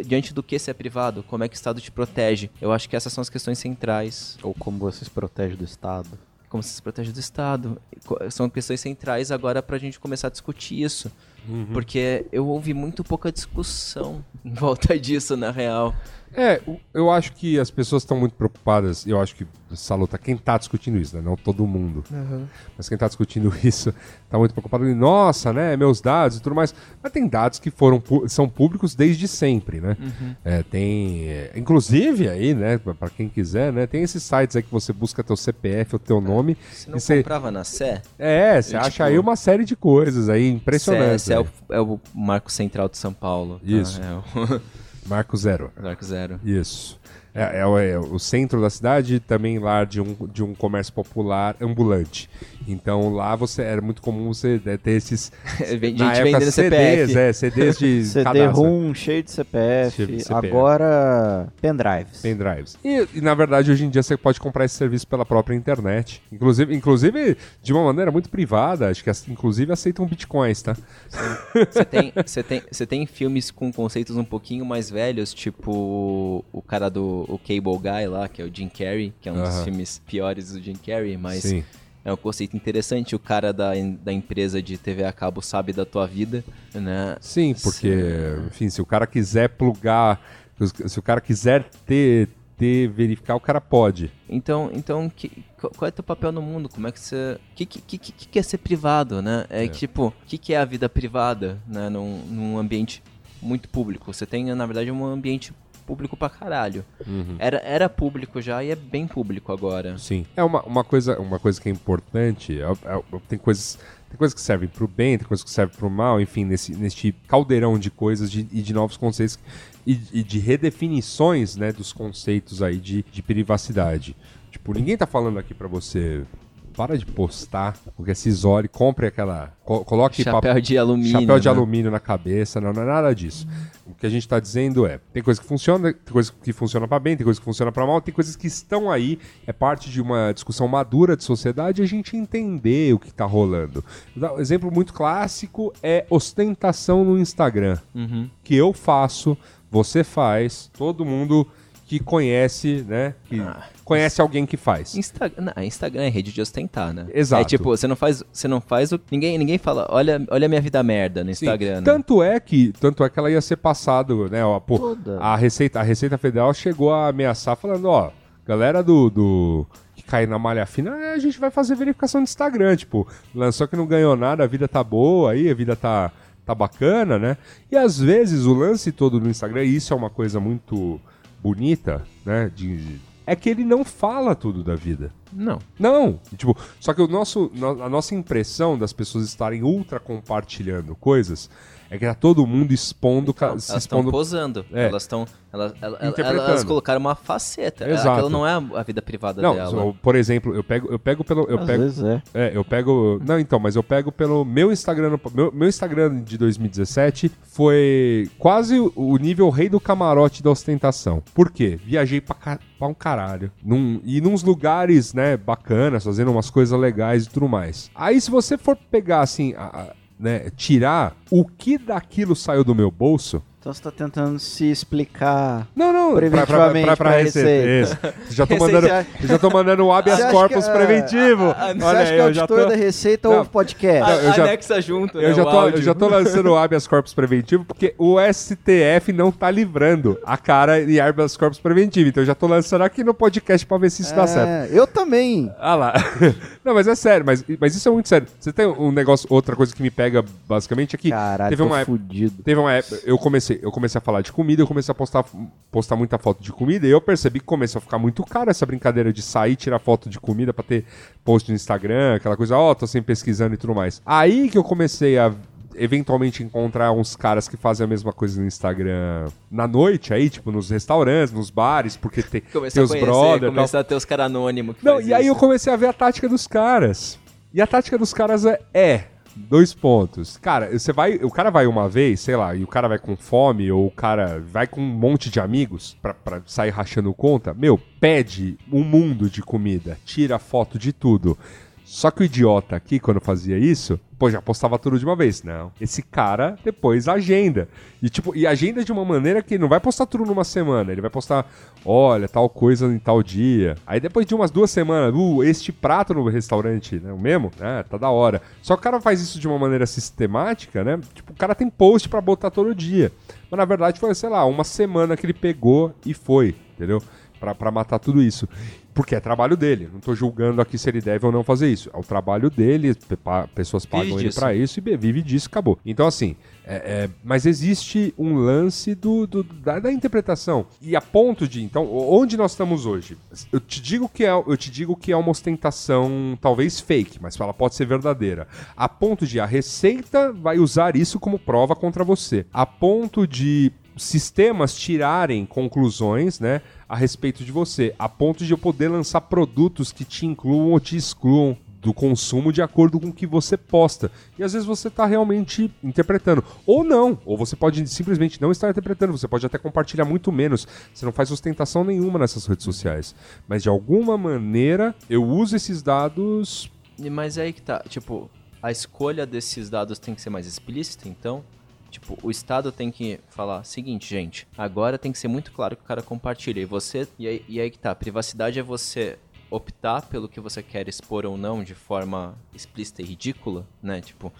Diante do que se é privado? Como é que o Estado te protege? Eu acho que essas são as questões centrais. Ou como você se protege do Estado. Como se protege do Estado. São questões centrais agora pra gente começar a discutir isso. Porque eu ouvi muito pouca discussão em volta disso, na real. É, eu acho que as pessoas estão muito preocupadas. Eu acho que, Saluta, quem tá discutindo isso, né? Não todo mundo. Mas quem tá discutindo isso tá muito preocupado. em, Nossa, né? Meus dados e tudo mais. Mas tem dados que foram são públicos desde sempre, né? É, tem. é, inclusive aí, né? Pra quem quiser, né? Tem esses sites aí que você busca teu CPF, o teu nome. Você não e você- comprava na Sé? É, você acha tipo, aí uma série de coisas aí impressionantes. Sé, Sé é, né? o, é o marco central de São Paulo. tá? Isso. É o Marco Zero. marco zero. Isso. É, é o- é o centro da cidade, também lá de um, de um comércio popular ambulante. Então lá você era muito comum você né, ter esses. Vem na gente época, vendendo CDs, CPF. é, CDs de CD-ROM cheio de CPF. CPF. Agora, pendrives. pendrives. E, e, na verdade hoje em dia você pode comprar esse serviço pela própria internet. Inclusive, inclusive de uma maneira muito privada, acho que inclusive aceitam bitcoins, tá? Você tem, você tem, você tem filmes com conceitos um pouquinho mais velhos, tipo o cara do o Cable Guy lá, que é o Jim Carrey, que é um dos Aham. filmes piores do Jim Carrey, mas Sim. é um conceito interessante. O cara da, da empresa de TV a cabo sabe da tua vida, né? Sim, porque, enfim, se o cara quiser plugar, se o cara quiser ter, ter verificar, o cara pode. Então, então que, qual é teu papel no mundo? Como é que você. O que, que, que, que é ser privado, né? É, tipo, o que, que é a vida privada, né? Num, num ambiente muito público. Você tem, na verdade, um ambiente público pra caralho. Era, era público já e é bem público agora. Sim. É uma, uma, coisa, uma coisa que é importante, é- é- tem coisas. Tem coisas que servem pro bem, tem coisas que servem pro mal, enfim, nesse, neste caldeirão de coisas de- e de novos conceitos e, e de redefinições né, dos conceitos aí de, de privacidade. Tipo, ninguém tá falando aqui pra você. Para de postar, porque se isole, compre aquela. co- coloque Chapéu de alumínio. chapéu de né? alumínio na cabeça, não, não é nada disso. O que a gente está dizendo é, tem coisa que funciona, tem coisa que funciona para bem, tem coisa que funciona para mal, tem coisas que estão aí, é parte de uma discussão madura de sociedade, a gente entender o que está rolando. Um exemplo muito clássico é ostentação no Instagram, Uhum. que eu faço, você faz, todo mundo que conhece, né, que Ah. Conhece alguém que faz. Insta não, Instagram é rede de ostentar, né? Exato. É tipo, você não faz, você não faz o ninguém, ninguém fala, olha, olha a minha vida merda no Instagram. né? Tanto é que, tanto é que ela ia ser passado, né? Ó, pô, Toda. a Receita, a Receita Federal chegou a ameaçar falando, ó, galera do, do que cai na malha fina, é, a gente vai fazer verificação de Instagram, tipo, lançou que não ganhou nada, a vida tá boa aí, a vida tá tá bacana, né? E às vezes o lance todo do Instagram, e isso é uma coisa muito bonita, né, de é que ele não fala tudo da vida. Não. Não, tipo, só que o nosso, no- a nossa impressão das pessoas estarem ultra compartilhando coisas é que tá todo mundo expondo, Então, se elas estão expondo. posando. É. Elas estão. Elas, elas, elas, colocaram uma faceta. Exato. Aquela não é a vida privada Não, dela. só, por exemplo, eu pego, eu pego pelo, eu Às pego, vezes é. é, eu pego, não, então, mas eu pego pelo meu Instagram, meu, meu Instagram de 2017 foi quase o- nível rei do camarote da ostentação. Por quê? Viajei pra, pra um caralho, num, e nos lugares, né, bacanas, fazendo umas coisas legais e tudo mais. Aí se você for pegar assim, a- a- né, tirar o que daquilo saiu do meu bolso, Então você tá tentando se explicar. Não, não, pra, pra, pra, Preventivamente pra, receita. Isso. Já tô mandando, você já tô mandando o habeas Você acha corpus que, preventivo. Você Olha acha aí, que é eu já auditor tô... da Receita Não. ou podcast? eu já- Anexa junto, Eu né, já, o tô, eu áudio. já tô lançando o habeas corpus preventivo porque o STF não tá livrando a cara de habeas corpus preventivo. Então eu já tô lançando aqui no podcast pra ver se isso dá certo. É, eu também. Ah lá. Não, mas é sério, mas, mas isso é muito sério. Você tem um negócio, outra coisa que me pega basicamente é que Caralho, teve tô uma época. fudido. Teve uma época, eu comecei, eu comecei a falar de comida, eu comecei a postar, postar muita foto de comida, e eu percebi que começou a ficar muito caro essa brincadeira de sair, tirar foto de comida pra ter post no Instagram, aquela coisa, ó, tô sempre pesquisando e tudo mais. Aí que eu comecei a eventualmente encontrar uns caras que fazem a mesma coisa no Instagram na noite aí, tipo nos restaurantes, nos bares, porque tem, tem os conhecer, brother, tal. começar a ter os caras anônimos Não, e aí eu isso. comecei a ver a tática dos caras. E a tática dos caras é, é dois pontos. Cara, você vai, o cara vai uma vez, sei lá, e o cara vai com fome ou o cara vai com um monte de amigos pra, pra sair rachando conta. Meu, pede um mundo de comida, tira foto de tudo. Só que o idiota aqui, quando fazia isso, pô, já postava tudo de uma vez. Não. Esse cara depois agenda. E tipo, e agenda de uma maneira que não vai postar tudo numa semana. Ele vai postar, olha, tal coisa em tal dia. Aí depois de umas duas semanas, uh, este prato no restaurante, né? O mesmo? Ah, tá da hora. Só que o cara faz isso de uma maneira sistemática, né? Tipo, o cara tem post pra botar todo dia. Mas na verdade foi, sei lá, uma semana que ele pegou e foi, entendeu? Pra matar tudo isso. Porque é trabalho dele. Não tô julgando aqui se ele deve ou não fazer isso. É o trabalho dele, pessoas pagam ele disso. pra isso e vive disso, acabou. Então, assim, é- é, mas existe um lance do, do- da, da interpretação. E a ponto de, então, onde nós estamos hoje? Eu te digo que é, eu te digo que é uma ostentação talvez fake, mas ela pode ser verdadeira. A ponto de a Receita vai usar isso como prova contra você. A ponto de sistemas tirarem conclusões, né, a respeito de você, a ponto de eu poder lançar produtos que te incluam ou te excluam do consumo de acordo com o que você posta. E às vezes você está realmente interpretando. Ou não. Ou você pode simplesmente não estar interpretando. Você pode até compartilhar muito menos. Você não faz ostentação nenhuma nessas redes sociais. Mas de alguma maneira eu uso esses dados. Mas aí que tá, tipo, a escolha desses dados tem que ser mais explícita, então. Tipo, o Estado tem que falar, seguinte, gente, agora tem que ser muito claro que o cara compartilha. E você. E aí, e aí que tá, privacidade é você optar pelo que você quer expor ou não de forma explícita e ridícula, né? Tipo,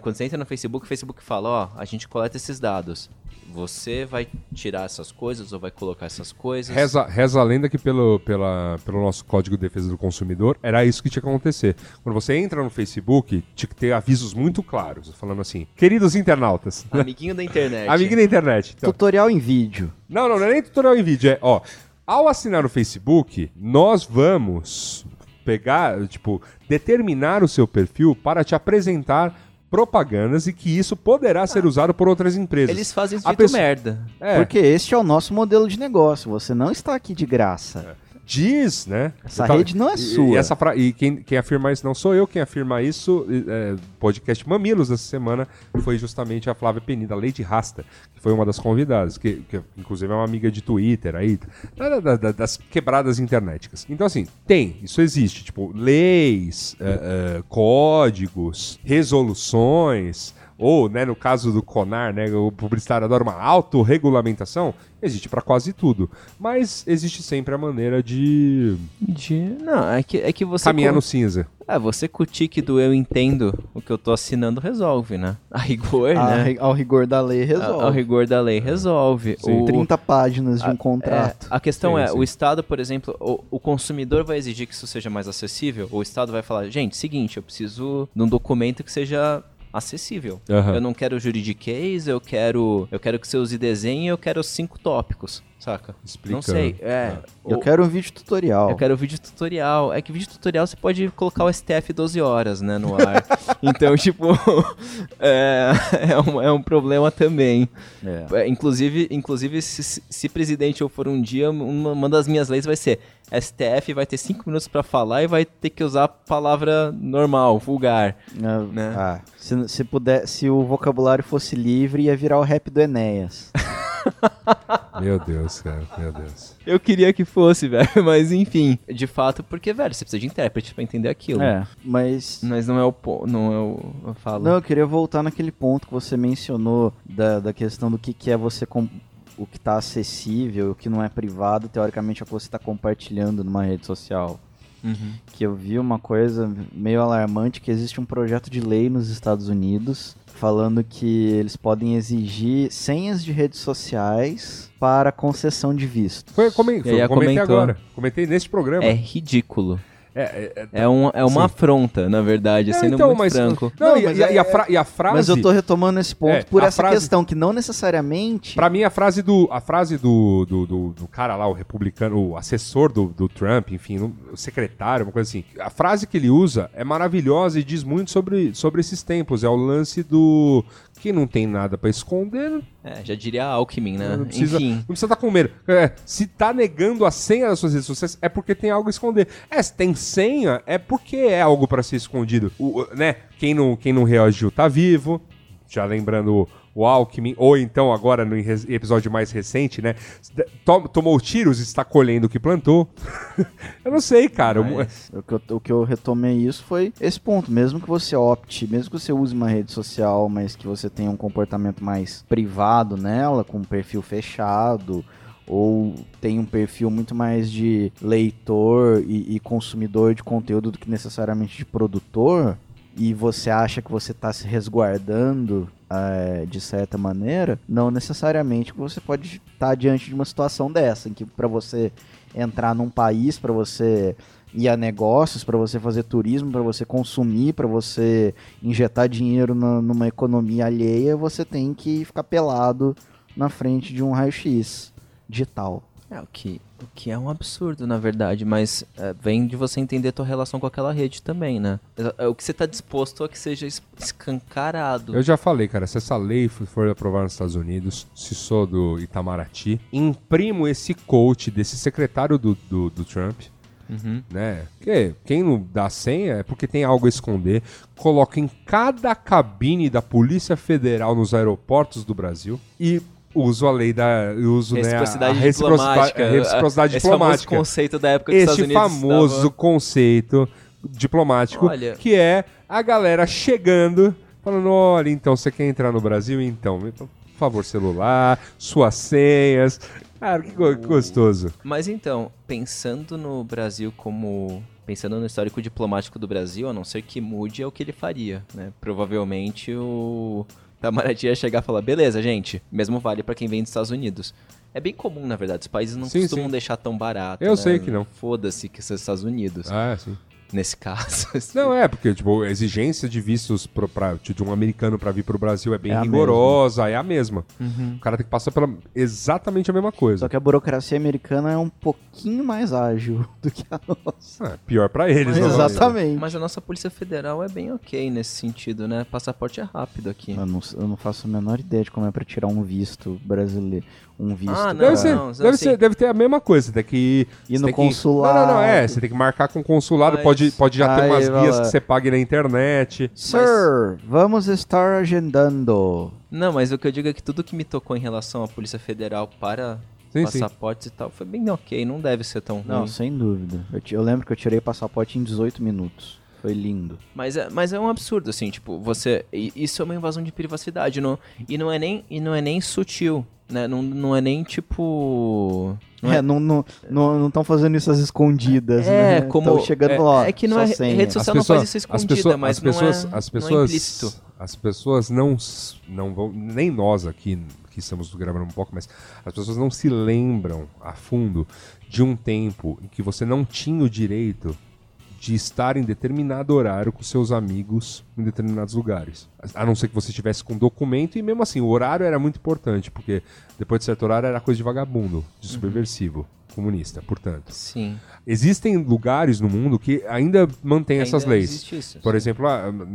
quando você entra no Facebook, o Facebook fala, ó, a gente coleta esses dados. Você vai tirar essas coisas ou vai colocar essas coisas? Reza, reza a lenda que pelo, pela, pelo nosso Código de Defesa do Consumidor era isso que tinha que acontecer. Quando você entra no Facebook, tinha que ter avisos muito claros, falando assim: queridos internautas, Amiguinho da internet. amigo da internet. Então, Tutorial em vídeo. Não, não, não é nem tutorial em vídeo, é, ó, ao assinar o Facebook, nós vamos pegar, tipo, determinar o seu perfil para te apresentar propagandas e que isso poderá ser usado por outras empresas. Eles fazem isso A de pessoa- merda. É, Porque este é o nosso modelo de negócio. Você não está aqui de graça. Diz, né? Essa tava- rede não é e- sua. E, essa fra- e quem, quem afirma isso não sou eu, quem afirma isso, é, podcast Mamilos dessa semana, foi justamente a Flávia Penida, a Lady Rasta, que foi uma das convidadas, que, que inclusive é uma amiga de Twitter aí, da- da- das quebradas internéticas. Então, assim, tem, isso existe, tipo, leis, é, é, códigos, resoluções, ou, né, no caso do CONAR, né, o publicitário adora uma autorregulamentação, existe para quase tudo. Mas existe sempre a maneira de De... Não, é que, é que você. caminhar co- no cinza. É, você com o tique do eu entendo o que eu tô assinando resolve, né? A rigor, A né? ao rigor da lei A- resolve. Ao rigor da lei resolve. Sim. O- 30 páginas de um a- contrato. é, a questão Sim, é, sim. o Estado, por exemplo, o, o consumidor vai exigir que isso seja mais acessível? O Estado vai falar, gente, seguinte, eu preciso de um documento que seja acessível. Aham. Eu não quero juridiquês, eu quero, eu quero que você use desenho, eu quero cinco tópicos, saca? Explicando. Não sei, é. Eu o- quero um vídeo tutorial. eu quero vídeo tutorial. É que vídeo tutorial você pode colocar o STF 12 horas, né, no ar. então, tipo, é, é, um, é um problema também. É. É, inclusive, inclusive se, se- presidente eu for um dia, uma, uma das minhas leis vai ser STF vai ter 5 minutos pra falar e vai ter que usar a palavra normal, vulgar. Ah, Né? ah, se, se puder, se o vocabulário fosse livre, ia virar o rap do Enéas. Meu Deus, cara, meu Deus. Eu queria que fosse, velho, mas enfim. De fato, porque, velho, você precisa de intérprete pra entender aquilo. É, mas. Mas não é o. po- Não é o. Eu falo. Não, eu queria voltar naquele ponto que você mencionou da, da questão do que, que é você. com- O que tá acessível, o que não é privado, teoricamente é o que você tá compartilhando numa rede social. Uhum. Que eu vi uma coisa meio alarmante: que existe um projeto de lei nos Estados Unidos falando que eles podem exigir senhas de redes sociais para concessão de visto. Foi, foi, a comentei comentou. agora. Comentei nesse programa. É ridículo. É, é, é- É, um, é uma Sim. afronta, na verdade, É, sendo então, muito mas- franco. Não, Não, e, mas e a- é- e a fra- e a frase. Mas eu tô retomando esse ponto É, por essa frase- questão, que não necessariamente. Pra mim, a frase do, a frase do, do, do, do cara lá, o republicano, o assessor do, do Trump, enfim, o secretário, uma coisa assim. A frase que ele usa é maravilhosa e diz muito sobre, sobre esses tempos. É o lance do. Que não tem nada pra esconder, É, já diria Alckmin, né? não precisa Enfim. não precisa estar com medo. É, se tá negando a senha das suas redes sociais, é porque tem algo a esconder. É, se tem senha, é porque é algo pra ser escondido. O- né? Quem não, quem não reagiu tá vivo. Já lembrando o Alckmin, ou então agora no episódio mais recente, né? to- tomou tiros e está colhendo o que plantou. eu não sei, cara. Mas- O que, eu, o que eu retomei isso foi esse ponto. Mesmo que você opte, mesmo que você use uma rede social, mas que você tenha um comportamento mais privado nela, com um perfil fechado, ou tem um perfil muito mais de leitor e, e consumidor de conteúdo do que necessariamente de produtor, e você acha que você está se resguardando eh, de certa maneira, não necessariamente você pode estar diante de uma situação dessa, em que para você entrar num país, para você ir a negócios, para você fazer turismo, para você consumir, para você injetar dinheiro na- numa economia alheia, você tem que ficar pelado na frente de um raio-x digital. É, o que, o que é um absurdo, na verdade, mas é, vem de você entender a tua relação com aquela rede também, né? É, é o que você tá disposto a que seja es- escancarado. Eu já falei, cara, se essa lei for- aprovada nos Estados Unidos, se sou do Itamaraty, imprimo esse coach desse secretário do, do, do Trump, Uhum. né? Que quem não dá senha é porque tem algo a esconder. Coloca em cada cabine da Polícia Federal nos aeroportos do Brasil e uso a lei da. Uso, né, a- Reciprocidade diplomática. reciprocidade Esse conceito da época que os Este Estados Unidos famoso estavam- conceito diplomático Olha- que é a galera chegando falando, olha, então você quer entrar no Brasil? Então, por favor, celular, suas senhas. Cara, que go- que gostoso. Mas então, pensando no Brasil como. Pensando no histórico diplomático do Brasil, a não ser que mude, é o que ele faria, né? Provavelmente o Itamaraty ia chegar e falar: beleza, gente, mesmo vale pra quem vem dos Estados Unidos. É bem comum, na verdade, os países não Sim, costumam sim. deixar tão barato. Eu né? sei que não. Foda-se que são os Estados Unidos, Ah, sim. Nesse caso. Não, é, porque, tipo, a exigência de vistos pro, pra, de um americano pra vir pro Brasil é bem É a rigorosa, é a mesma. Uhum. O cara tem que passar pela exatamente a mesma coisa. Só que a burocracia americana é um pouquinho mais ágil do que a nossa. É, pior pra eles, novamente. Exatamente. Mas a nossa Polícia Federal é bem ok nesse sentido, né? Passaporte é rápido aqui. Eu não, eu não faço a menor ideia de como é pra tirar um visto brasileiro. Um visto. Ah, não, Deve, ser, não, deve, assim- ser- deve ter a mesma coisa, tem que Ir no tem que- consulado. Não, não, não, é, você tem que marcar com o consulado, Mas- pode, pode já ter Aí umas vai guias lá. que você pague na internet. Sir, vamos estar agendando. Não, mas o que eu digo é que tudo que me tocou em relação à Polícia Federal para Sim, sim. passaportes e tal foi bem ok, não deve ser tão Não, ruim. sem dúvida. Eu, eu lembro que eu tirei passaporte em 18 minutos. Foi lindo. Mas é, mas é um absurdo, assim, tipo, você. Isso é uma invasão de privacidade, não, e, não é nem, e não é nem sutil, né? Não, não é nem tipo. Não é, não estão não, não, tão fazendo isso às escondidas, É, né? como- Tão chegando é- lá. é que não é- senha. rede social- não faz isso escondida, mas as não é- pessoas, não as é pessoas, implícito. as pessoas não, não vão, nem nós aqui que estamos gravando um pouco, mas as pessoas não se lembram a fundo de um tempo em que você não tinha o direito de estar em determinado horário com seus amigos em determinados lugares. A não ser que você estivesse com documento, e mesmo assim, o horário era muito importante, porque depois de certo horário era coisa de vagabundo, de Uhum. subversivo, comunista, portanto. Sim. Existem lugares no mundo que ainda mantêm essas leis. isso, Por exemplo,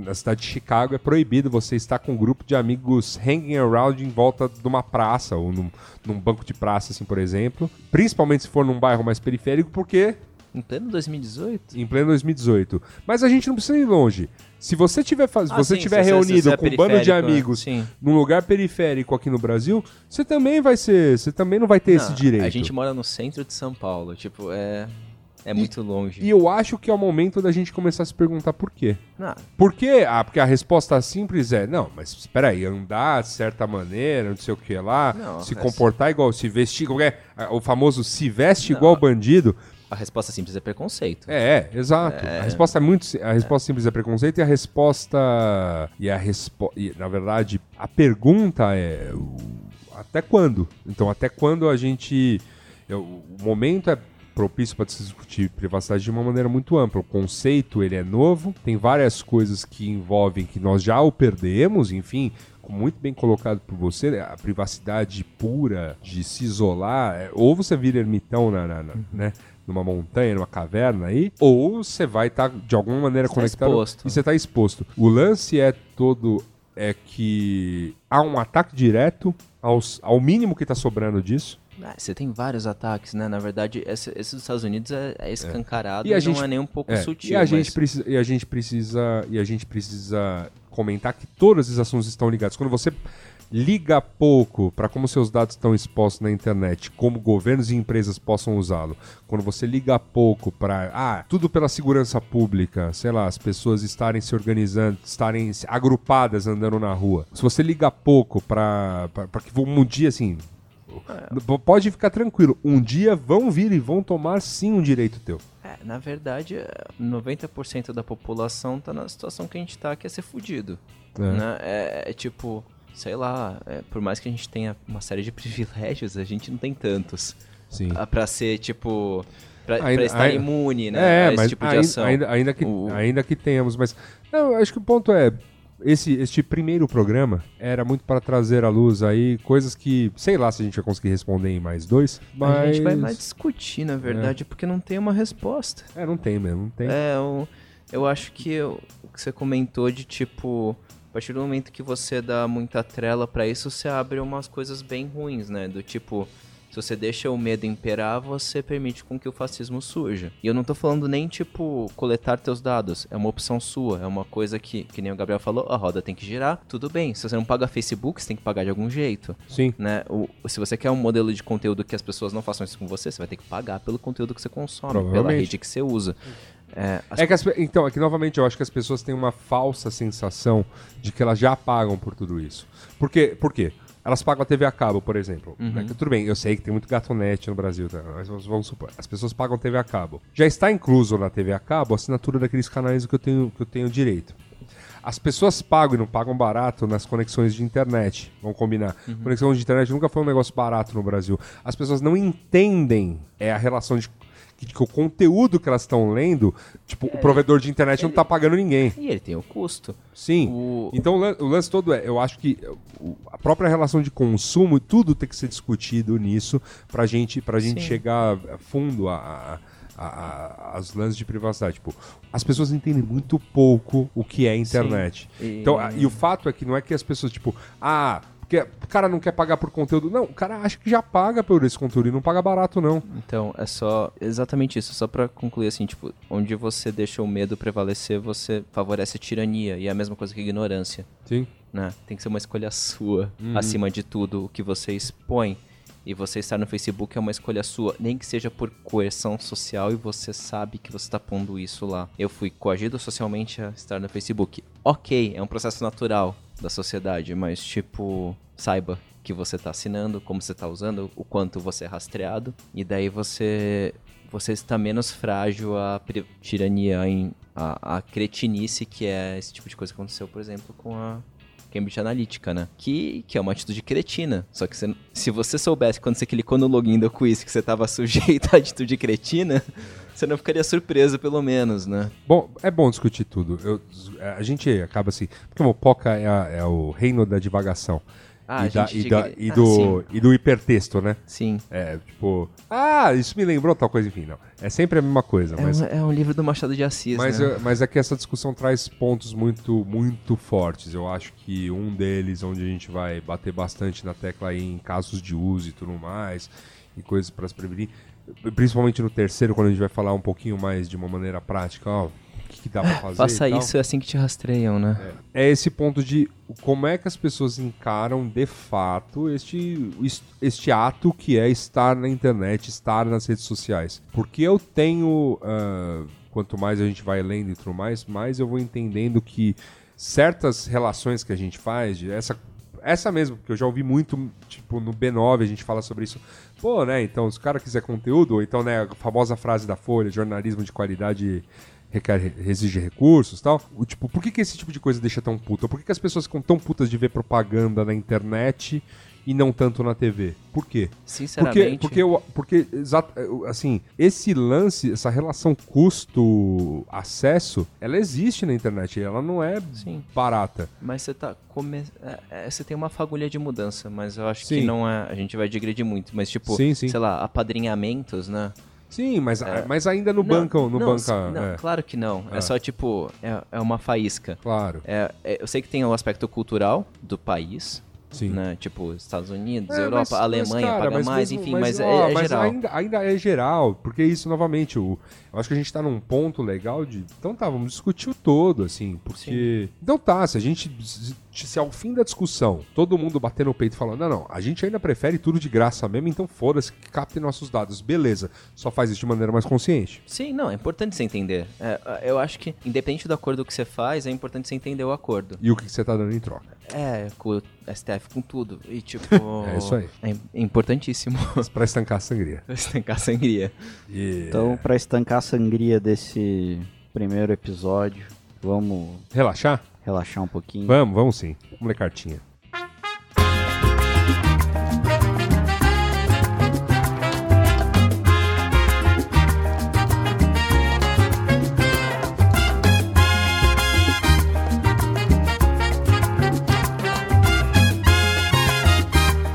na cidade de Chicago é proibido você estar com um grupo de amigos hanging around em volta de uma praça ou num, num banco de praça, assim, por exemplo. Principalmente se for num bairro mais periférico, porque Em pleno 2018? Em pleno 2018. Mas a gente não precisa ir longe. Se você tiver, faz... Ah, você sim, tiver se reunido se você é com um bando de né? amigos Sim. num lugar periférico aqui no Brasil, você também vai ser, você também não vai ter esse Não, direito. A gente mora no centro de São Paulo, tipo, é, é muito longe. E eu acho que é o momento da gente começar a se perguntar por quê. Não, Por quê? Ah, porque a resposta simples é, não, mas espera aí, andar de certa maneira, não sei o que lá, Não, se é- comportar igual, se vestir, como é, Ah, o famoso se veste Não. igual bandido. A resposta simples é preconceito. É, é, exato. A resposta é muito, a resposta simples é preconceito e a resposta e a respo, e, na verdade, a pergunta é até quando? Então, até quando a gente eu- o momento é propício para se discutir privacidade de uma maneira muito ampla. O conceito ele é novo, tem várias coisas que envolvem que nós já o perdemos, enfim, muito bem colocado por você, né, a privacidade pura de se isolar, é, ou você vira ermitão na, na- na- né, numa montanha, numa caverna aí, ou você vai estar de alguma maneira Você tá conectado exposto. e você está exposto. O lance é todo é que há um ataque direto aos, ao mínimo que está sobrando disso. Ah, você tem vários ataques, né? Na verdade, esse, esse dos Estados Unidos é, é escancarado E e, a não gente- é nem um pouco É, sutil. e a mas- gente precisa e a gente precisa e a gente precisa comentar que todos esses assuntos estão ligados. Quando você liga pouco para como seus dados estão expostos na internet, como governos e empresas possam usá-lo. Quando você liga pouco para ah, tudo pela segurança pública, sei lá, as pessoas estarem se organizando, estarem agrupadas andando na rua. Se você liga pouco para que um dia assim, P- Pode ficar tranquilo. Um dia vão vir e vão tomar sim um direito teu. É, na verdade, é, 90% da população tá na situação que a gente tá, que é ser fudido. É. Né? É, é tipo, sei lá, é, por mais que a gente tenha uma série de privilégios, a gente não tem tantos. Sim. Ah, Pra ser, tipo. Pra, estar ainda- imune, né? É, mas tipo de ainda, ação. ainda, ainda que, O- ainda que tenhamos, mas não, acho que o ponto é esse este primeiro programa era muito para trazer à luz aí coisas que sei lá se a gente vai conseguir responder em mais dois, mas A gente vai mais discutir, na verdade, porque não tem uma resposta. é não tem mesmo, não tem. É, eu, eu acho que eu- o que você comentou de tipo, partir do momento que você dá muita trela pra isso, você abre umas coisas bem ruins, né? Do tipo, se você deixa o medo imperar, você permite com que o fascismo surja. E eu não tô falando nem, tipo, coletar teus dados. É uma opção sua. É uma coisa que, que nem o Gabriel falou, a roda tem que girar. Tudo bem. Se você não paga Facebook, você tem que pagar de algum jeito. Sim. Né? O, se você quer um modelo de conteúdo que as pessoas não façam isso com você, você vai ter que pagar pelo conteúdo que você consome, pela rede que você usa. É, as É que as então, é que novamente eu acho que as pessoas têm uma falsa sensação de que elas já pagam por tudo isso. Por quê? Por quê? Elas pagam a TV a cabo, por exemplo. né? Que Tudo bem, eu sei que tem muito gatonete no Brasil, tá? mas vamos, supor. As pessoas pagam TV a cabo. Já está incluso na TV a cabo a assinatura daqueles canais que eu tenho, que eu tenho direito. As pessoas pagam e não pagam barato nas conexões de internet. Vamos combinar. Conexão de internet nunca foi um negócio barato no Brasil. As pessoas não entendem é, a relação de que, que o conteúdo que elas estão lendo, tipo, o provedor de internet não tá pagando ninguém. E ele tem o custo. Sim. O- Então o lan- o lance todo é, eu acho que a própria relação de consumo e tudo tem que ser discutido nisso pra gente, pra gente Sim. chegar a fundo a, a, a- as lances de privacidade. Tipo, as pessoas entendem muito pouco o que é internet. E- Então, a- e o fato é que não é que as pessoas, tipo, ah, porque o cara não quer pagar por conteúdo. Não, o cara acha que já paga por esse conteúdo e não paga barato, não. Então, é só exatamente isso. Só pra concluir, assim, tipo, onde você deixa o medo prevalecer, você favorece a tirania. E é a mesma coisa que a ignorância, Sim. né? Tem que ser uma escolha sua, Uhum. acima de tudo, o que você expõe. E você estar no Facebook é uma escolha sua, nem que seja por coerção social e você sabe que você está pondo isso lá. Eu fui coagido socialmente a estar no Facebook. Ok, é um processo natural da sociedade, mas tipo, saiba que você está assinando, como você está usando, o quanto você é rastreado, e daí você você está menos frágil à tirania, à, à cretinice que é esse tipo de coisa que aconteceu, por exemplo, com a Cambridge Analytica, né? Que, que é uma atitude cretina. Só que se você soubesse quando você clicou no login do quiz que você estava sujeito à atitude cretina, você não ficaria surpreso, pelo menos, né? Bom, é bom discutir tudo. Eu- a gente acaba assim. Porque o Poca é, a- é o reino da divagação. Ah, e, da- e da- e Ah, do, sim. e do hipertexto, né? Sim. É, tipo, ah, isso me lembrou tal coisa, enfim, não. É sempre a mesma coisa, É, mas, um, é um livro do Machado de Assis, mas, né? mas é que essa discussão traz pontos muito, muito fortes. Eu acho que um deles, onde a gente vai bater bastante na tecla aí em casos de uso e tudo mais, e coisas para se prevenir, principalmente no terceiro, quando a gente vai falar um pouquinho mais de uma maneira prática, ó, que, que dá pra fazer. Faça isso é assim que te rastreiam, né? É esse ponto de como é que as pessoas encaram de fato este, este ato que é estar na internet, estar nas redes sociais. Porque eu tenho. ah, quanto mais a gente vai lendo e tudo mais, mais eu vou entendendo que certas relações que a gente faz, essa, essa mesmo, porque eu já ouvi muito, tipo, no B9 a gente fala sobre isso. Pô, né, então, se o cara quiser conteúdo, ou então, né, a famosa frase da Folha, jornalismo de qualidade requer, exige recursos e tal. O, tipo, por que, que esse tipo de coisa deixa tão puta? Por que, que as pessoas ficam tão putas de ver propaganda na internet e não tanto na TV? Por quê? Porque, Sinceramente. porque, eu- porque eu- assim, esse lance, essa relação custo-acesso, ela existe na internet, ela não é Sim. barata. Mas você tá. Come... é, é, você tem uma fagulha de mudança, mas eu acho Sim. que não é. A gente vai digredir muito. Mas, tipo, sim. sei lá, apadrinhamentos, né? Sim, mas, mas ainda no banco, no não, banca, não, é, claro que não. É, É. só, tipo, é, é uma faísca. claro, É, é- eu sei que tem o aspecto cultural do país, sim. né? Tipo, Estados Unidos, É, Europa, mas- Alemanha mas, cara, paga mas mais, mesmo- enfim, mas, é, ó, é mas geral. Ainda, ainda é geral, porque isso, novamente, o, eu acho que a gente tá num ponto legal de. Então tá, vamos discutir o todo, assim, porque. Então tá, se a gente. Se ao fim da discussão todo mundo bater no peito e falar, não, não, a gente ainda prefere tudo de graça mesmo, então foda-se, que capte nossos dados. Beleza, só faz isso de maneira mais consciente. Sim, não, é importante você entender. É, eu acho que, independente do acordo que você faz, é importante você entender o acordo. E o que você tá dando em troca? É, com o STF, com tudo. E, tipo. É isso aí. É importantíssimo Pra estancar a sangria. estancar a sangria. E... Então, pra estancar a sangria desse primeiro episódio, vamos Relaxar? Relaxar um pouquinho. Vamos, vamos sim. Vamos ler cartinha.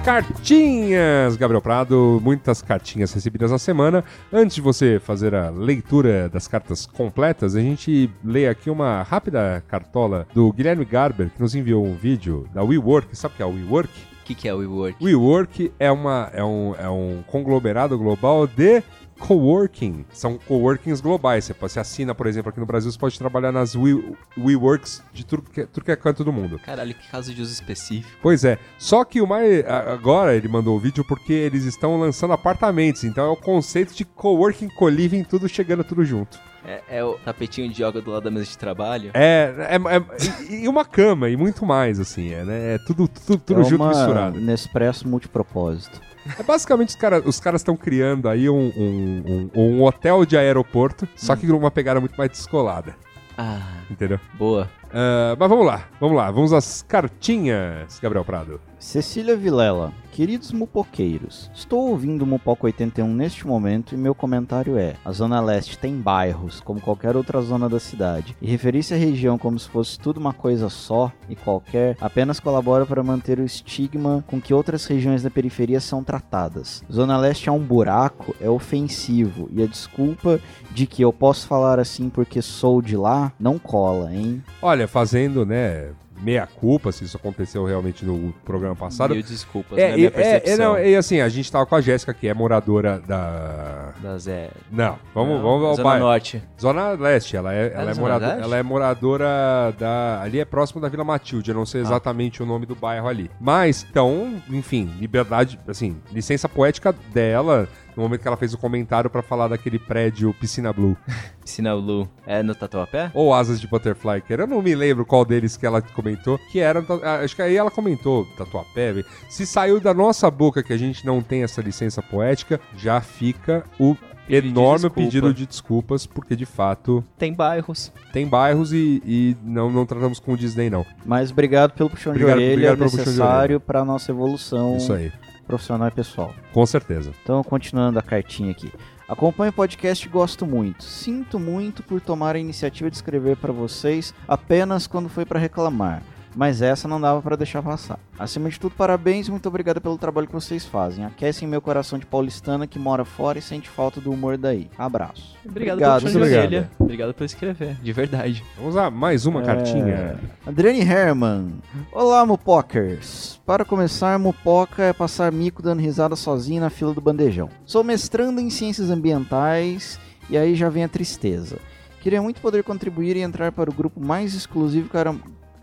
Cartinhas, Gabriel Prado, muitas cartinhas recebidas na semana. Antes de você fazer a leitura das cartas completas, a gente lê aqui uma rápida cartola do Guilherme Garber, que nos enviou um vídeo da WeWork. Sabe o que é a WeWork? O que, que é o WeWork? WeWork é, uma, é, um, é um conglomerado global de coworking. São coworkings globais. Você, pode- você assina, por exemplo, aqui no Brasil, você pode trabalhar nas We, WeWorks de tudo que, é- tudo que é canto do mundo. Caralho, que caso de uso específico. Pois é. Só que o mais. Agora ele mandou o vídeo porque eles estão lançando apartamentos. Então é o conceito de coworking, co-living, tudo chegando tudo junto. É, é o tapetinho de yoga do lado da mesa de trabalho? É. é, é- e, e uma cama e muito mais, assim. É, né? é tudo, tudo, tudo é junto uma misturado. Nespresso multipropósito. É basicamente os caras os caras estão criando aí um, um, um- um hotel de aeroporto, só que numa pegada muito mais descolada. Ah, Entendeu? boa. Ah, mas vamos lá, vamos lá. Vamos às cartinhas, Gabriel Prado. Cecília Vilela, queridos mupoqueiros, estou ouvindo o Mupoca 81 neste momento e meu comentário é: a Zona Leste tem bairros, como qualquer outra zona da cidade, e referir-se à região como se fosse tudo uma coisa só e qualquer apenas colabora para manter o estigma com que outras regiões da periferia são tratadas. Zona Leste é um buraco, é ofensivo, e a desculpa de que eu posso falar assim porque sou de lá não cola, hein? Olha, fazendo, né, meia culpa, se isso aconteceu realmente no programa passado. Mil desculpas, É, né? Minha e- é, é, percepção. não, e assim, a gente tava com a Jéssica, que é moradora da. Da Zé. Não, vamos, Não, vamos ao Zona. Norte. Zona Leste, ela é, ela, é moradora, ela é moradora da. Ali é próximo da Vila Matilde, eu não sei exatamente o nome do bairro ali. Mas, então, enfim, liberdade, assim, licença poética dela, no momento que ela fez o comentário pra falar daquele prédio Piscina Blue. Piscina Blue. É no Tatuapé? Ou Asas de Butterfly, que era, eu não me lembro qual deles que ela comentou, que era, ah, acho que aí ela comentou, Tatuapé, se saiu da nossa boca que a gente não tem essa licença poética, já fica o Pedido enorme pedido de desculpas, porque de fato Tem bairros. tem bairros e, e não, não tratamos com o Disney, não. Mas obrigado pelo puxão Obrigado- de orelha obrigado necessário para nossa evolução Isso aí, profissional e pessoal. com certeza. Então, continuando a cartinha aqui. Acompanho o podcast e gosto muito. Sinto muito por tomar a iniciativa de escrever para vocês apenas quando foi para reclamar. Mas essa não dava pra deixar passar. Acima de tudo, parabéns e muito obrigado pelo trabalho que vocês fazem. Aquecem meu coração de paulistana que mora fora e sente falta do humor daí. Abraço. Obrigado, Obrigado, de obrigado. Obrigado por escrever, de verdade. Vamos lá, mais uma É. cartinha. Adriane Herman. Olá, Mupokers. Para começar, Mupoca é passar mico dando risada sozinho na fila do bandejão. Sou mestrando em ciências ambientais e aí já vem a tristeza. Queria muito poder contribuir e entrar para o grupo mais exclusivo e cara-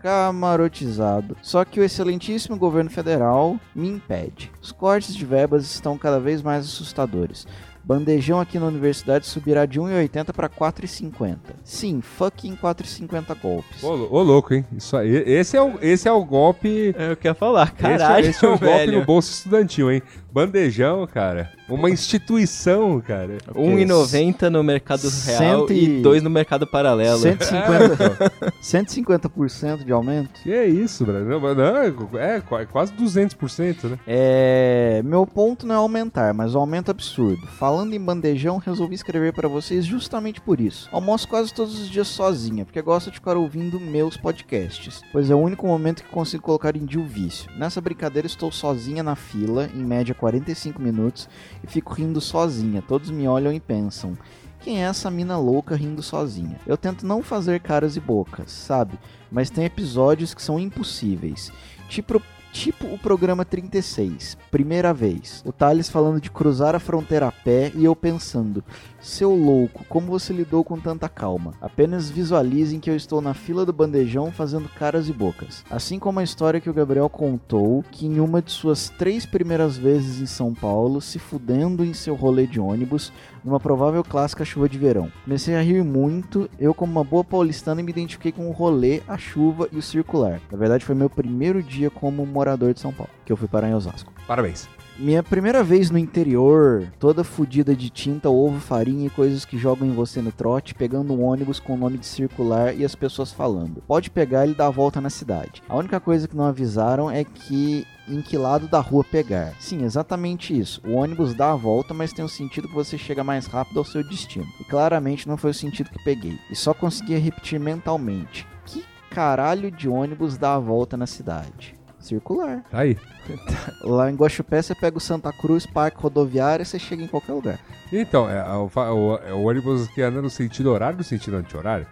camarotizado. Só que o excelentíssimo governo federal me impede. Os cortes de verbas estão cada vez mais assustadores. Bandejão aqui na universidade subirá de 1,80 para 4,50. Sim, fucking 4,50 golpes. Ô, ô, louco, hein? Isso aí, esse, é o, esse é o golpe. É, eu quero falar, esse- caralho, esse, é o golpe velho. no bolso estudantil, hein? Bandejão, cara. Uma instituição, cara. 1,90 no mercado real Cento e- e 2 no mercado paralelo. 150, 150% de aumento? Que é isso, Brasil? Não, não, é, é quase 200%, né? É, meu ponto não é aumentar, mas o aumento absurdo. Falando em bandejão, resolvi escrever para vocês justamente por isso. Almoço quase todos os dias sozinha, porque gosto de ficar ouvindo meus podcasts, pois é o único momento que consigo colocar em dia o vício. Nessa brincadeira estou sozinha na fila, em média 45 minutos, e fico rindo sozinha. Todos me olham e pensam: quem é essa mina louca rindo sozinha? Eu tento não fazer caras e bocas, sabe? Mas tem episódios que são impossíveis. Tipo, tipo o programa 36, primeira vez. O Thales falando de cruzar a fronteira a pé e eu pensando: seu louco, como você lidou com tanta calma? Apenas visualizem que eu estou na fila do bandejão fazendo caras e bocas. Assim como a história que o Gabriel contou, que em uma de suas três primeiras vezes em São Paulo, se fudendo em seu rolê de ônibus, numa provável clássica chuva de verão. Comecei a rir muito, eu como uma boa paulistana me identifiquei com o rolê, a chuva e o circular. Na verdade foi meu primeiro dia como morador de São Paulo, que eu fui parar em Osasco. Parabéns. Minha primeira vez no interior, toda fodida de tinta, ovo, farinha e coisas que jogam em você no trote, pegando um ônibus com o nome de circular e as pessoas falando. Pode pegar e dar a volta na cidade. A única coisa que não avisaram é que em que lado da rua pegar. Sim, exatamente isso. O ônibus dá a volta, mas tem o sentido que você chega mais rápido ao seu destino. E claramente não foi o sentido que peguei. E só conseguia repetir mentalmente. Que caralho de ônibus dá a volta na cidade? Circular. Tá aí. Lá em Guaxupé você pega o Santa Cruz, Parque Rodoviária, você chega em qualquer lugar. Então, é, o, fa- o- é o ônibus que anda no sentido horário no sentido anti-horário?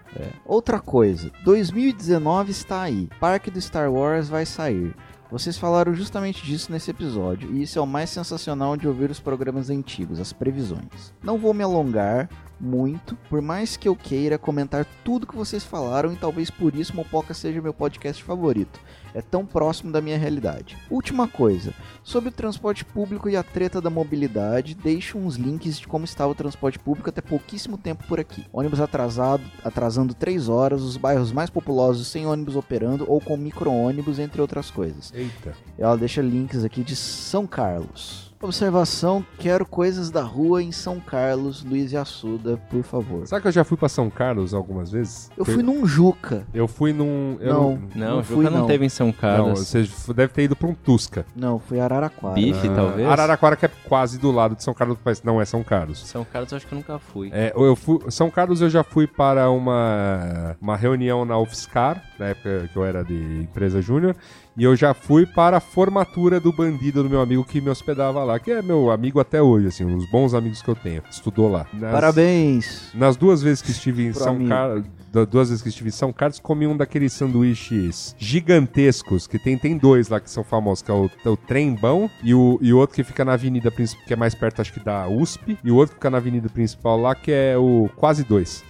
Outra coisa, 2019 está aí. Parque do Star Wars vai sair. Vocês falaram justamente disso nesse episódio, e isso é o mais sensacional de ouvir os programas antigos, as previsões. Não vou me alongar muito, por mais que eu queira comentar tudo que vocês falaram, e talvez por isso Mopoca seja meu podcast favorito. É tão próximo da minha realidade. Última coisa, sobre o transporte público e a treta da mobilidade, deixo uns links de como estava o transporte público até pouquíssimo tempo por aqui. Ônibus atrasado, atrasando 3 horas, os bairros mais populosos sem ônibus operando ou com micro-ônibus, entre outras coisas. Eita. Ela deixa links aqui de São Carlos. Observação: quero coisas da rua em São Carlos, Luiz e Assuda, por favor. Sabe que eu já fui pra São Carlos algumas vezes? Eu fui num Juca. Eu fui num. Eu Não. Não, Não o fui, Juca não, não. teve em São Não, Carlos. você deve ter ido pra um Tusca. Não, fui Araraquara. Bife, Ah, talvez? Araraquara, que é quase do lado de São Carlos, mas não é São Carlos. São Carlos eu acho que eu nunca fui. É, eu fui, São Carlos eu já fui para uma, uma reunião na UFSCar, na época que eu era de empresa júnior, e eu já fui para a formatura do bandido do meu amigo que me hospedava lá, que é meu amigo até hoje, assim, um dos bons amigos que eu tenho. Estudou lá. Nas- Parabéns. Nas duas vezes que estive em São. Carlos, duas vezes que estive em São Carlos, comi um daqueles sanduíches gigantescos, que tem, tem dois lá que são famosos, que é o, o Trembão e o, e o outro que fica na avenida principal, que é mais perto, acho que da USP, e o outro que fica na avenida principal lá, que é o Quase Dois.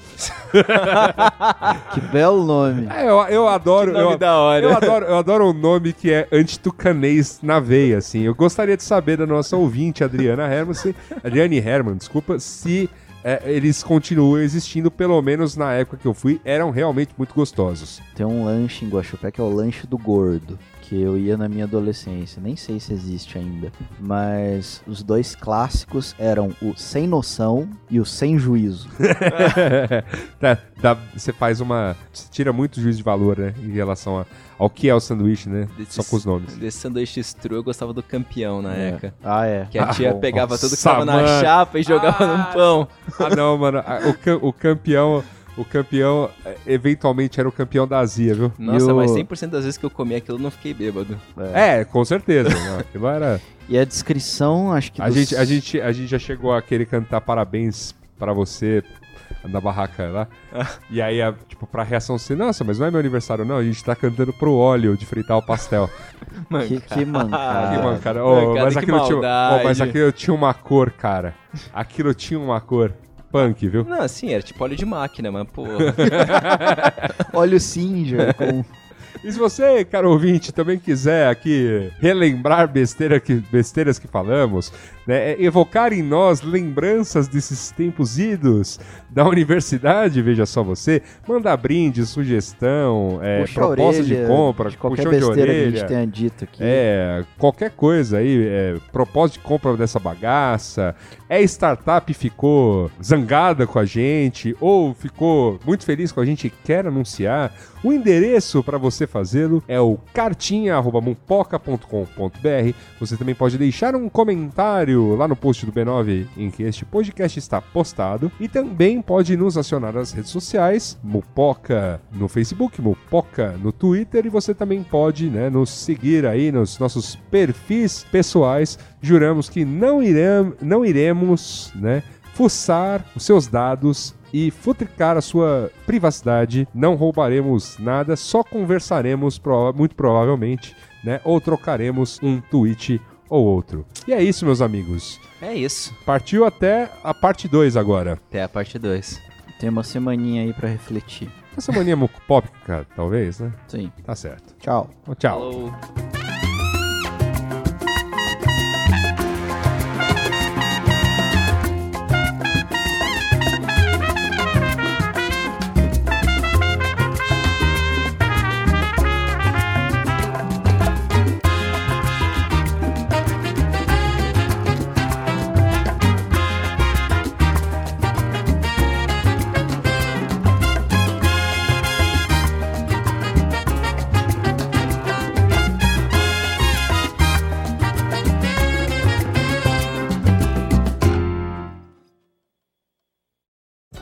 Que belo nome. É, eu, eu adoro... Que nome eu, da hora. eu adoro, eu adoro um nome que é antitucanês na veia, assim. Eu gostaria de saber da nossa ouvinte, Adriana Herman, se, Adriane Herman, desculpa, se é, eles continuam existindo, pelo menos na época que eu fui, eram realmente muito gostosos. Tem um lanche em Guaxupé que é o lanche do gordo. Que eu ia na minha adolescência, nem sei se existe ainda. Mas os dois clássicos eram o Sem Noção e o Sem Juízo. Tá, dá- você faz uma. Você tira muito juízo de valor, né? Em relação a- ao que é o sanduíche, né? Só com os nomes. Desse sanduíche estru, eu gostava do campeão na É. época. Ah, é. Que a tia Ah, pegava nossa, tudo que tava na chapa e jogava Ah, num pão. Ah, não, mano. a- O, cam- o campeão. O campeão, é, eventualmente, era o campeão da azia, viu? Nossa, o- mas 100% das vezes que eu comi aquilo eu não fiquei bêbado. É, com certeza. não, aquilo era... E a descrição, acho que A dos- gente, a, gente, a gente já chegou a querer cantar parabéns pra você na barraca lá. e aí, a, tipo, pra reação ser, nossa, mas não é meu aniversário, não. A gente tá cantando pro óleo de fritar o pastel. Que, que mancada. que mancada. Ô, mancada, mas, que aquilo tinha, ô, mas aquilo tinha uma cor, cara. Aquilo tinha uma cor. Punk, viu? Não, assim, era tipo óleo de máquina, mas pô. Olha o Singer com... E se você, caro ouvinte, também quiser aqui relembrar besteira que, besteiras que falamos, né, é evocar em nós lembranças desses tempos idos da universidade, veja só você, manda brinde, sugestão, é, proposta de orelha compra, de qualquer puxão de besteira que a orelha. gente tenha dito aqui. É, qualquer coisa aí, é, propósito de compra dessa bagaça, é startup ficou zangada com a gente, ou ficou muito feliz com a gente e quer anunciar, o endereço para você fazê-lo é o cartinha.mupoca.com.br. Você também pode deixar um comentário lá no post do B9 em que este podcast está postado. E também pode nos acionar nas redes sociais, Mupoca no Facebook, Mupoca no Twitter. E você também pode né, nos seguir aí nos nossos perfis pessoais. Juramos que não, irem, não iremos né, fuçar os seus dados e futricar a sua privacidade. Não roubaremos nada, só conversaremos, muito provavelmente, né? Ou trocaremos um tweet ou outro. E é isso, meus amigos. é isso. Partiu até a parte 2 agora. Até a parte 2. Tem uma semaninha aí pra refletir. Essa mania pop, cara, talvez, né? Sim. Tá certo. Tchau. Tchau. Falou.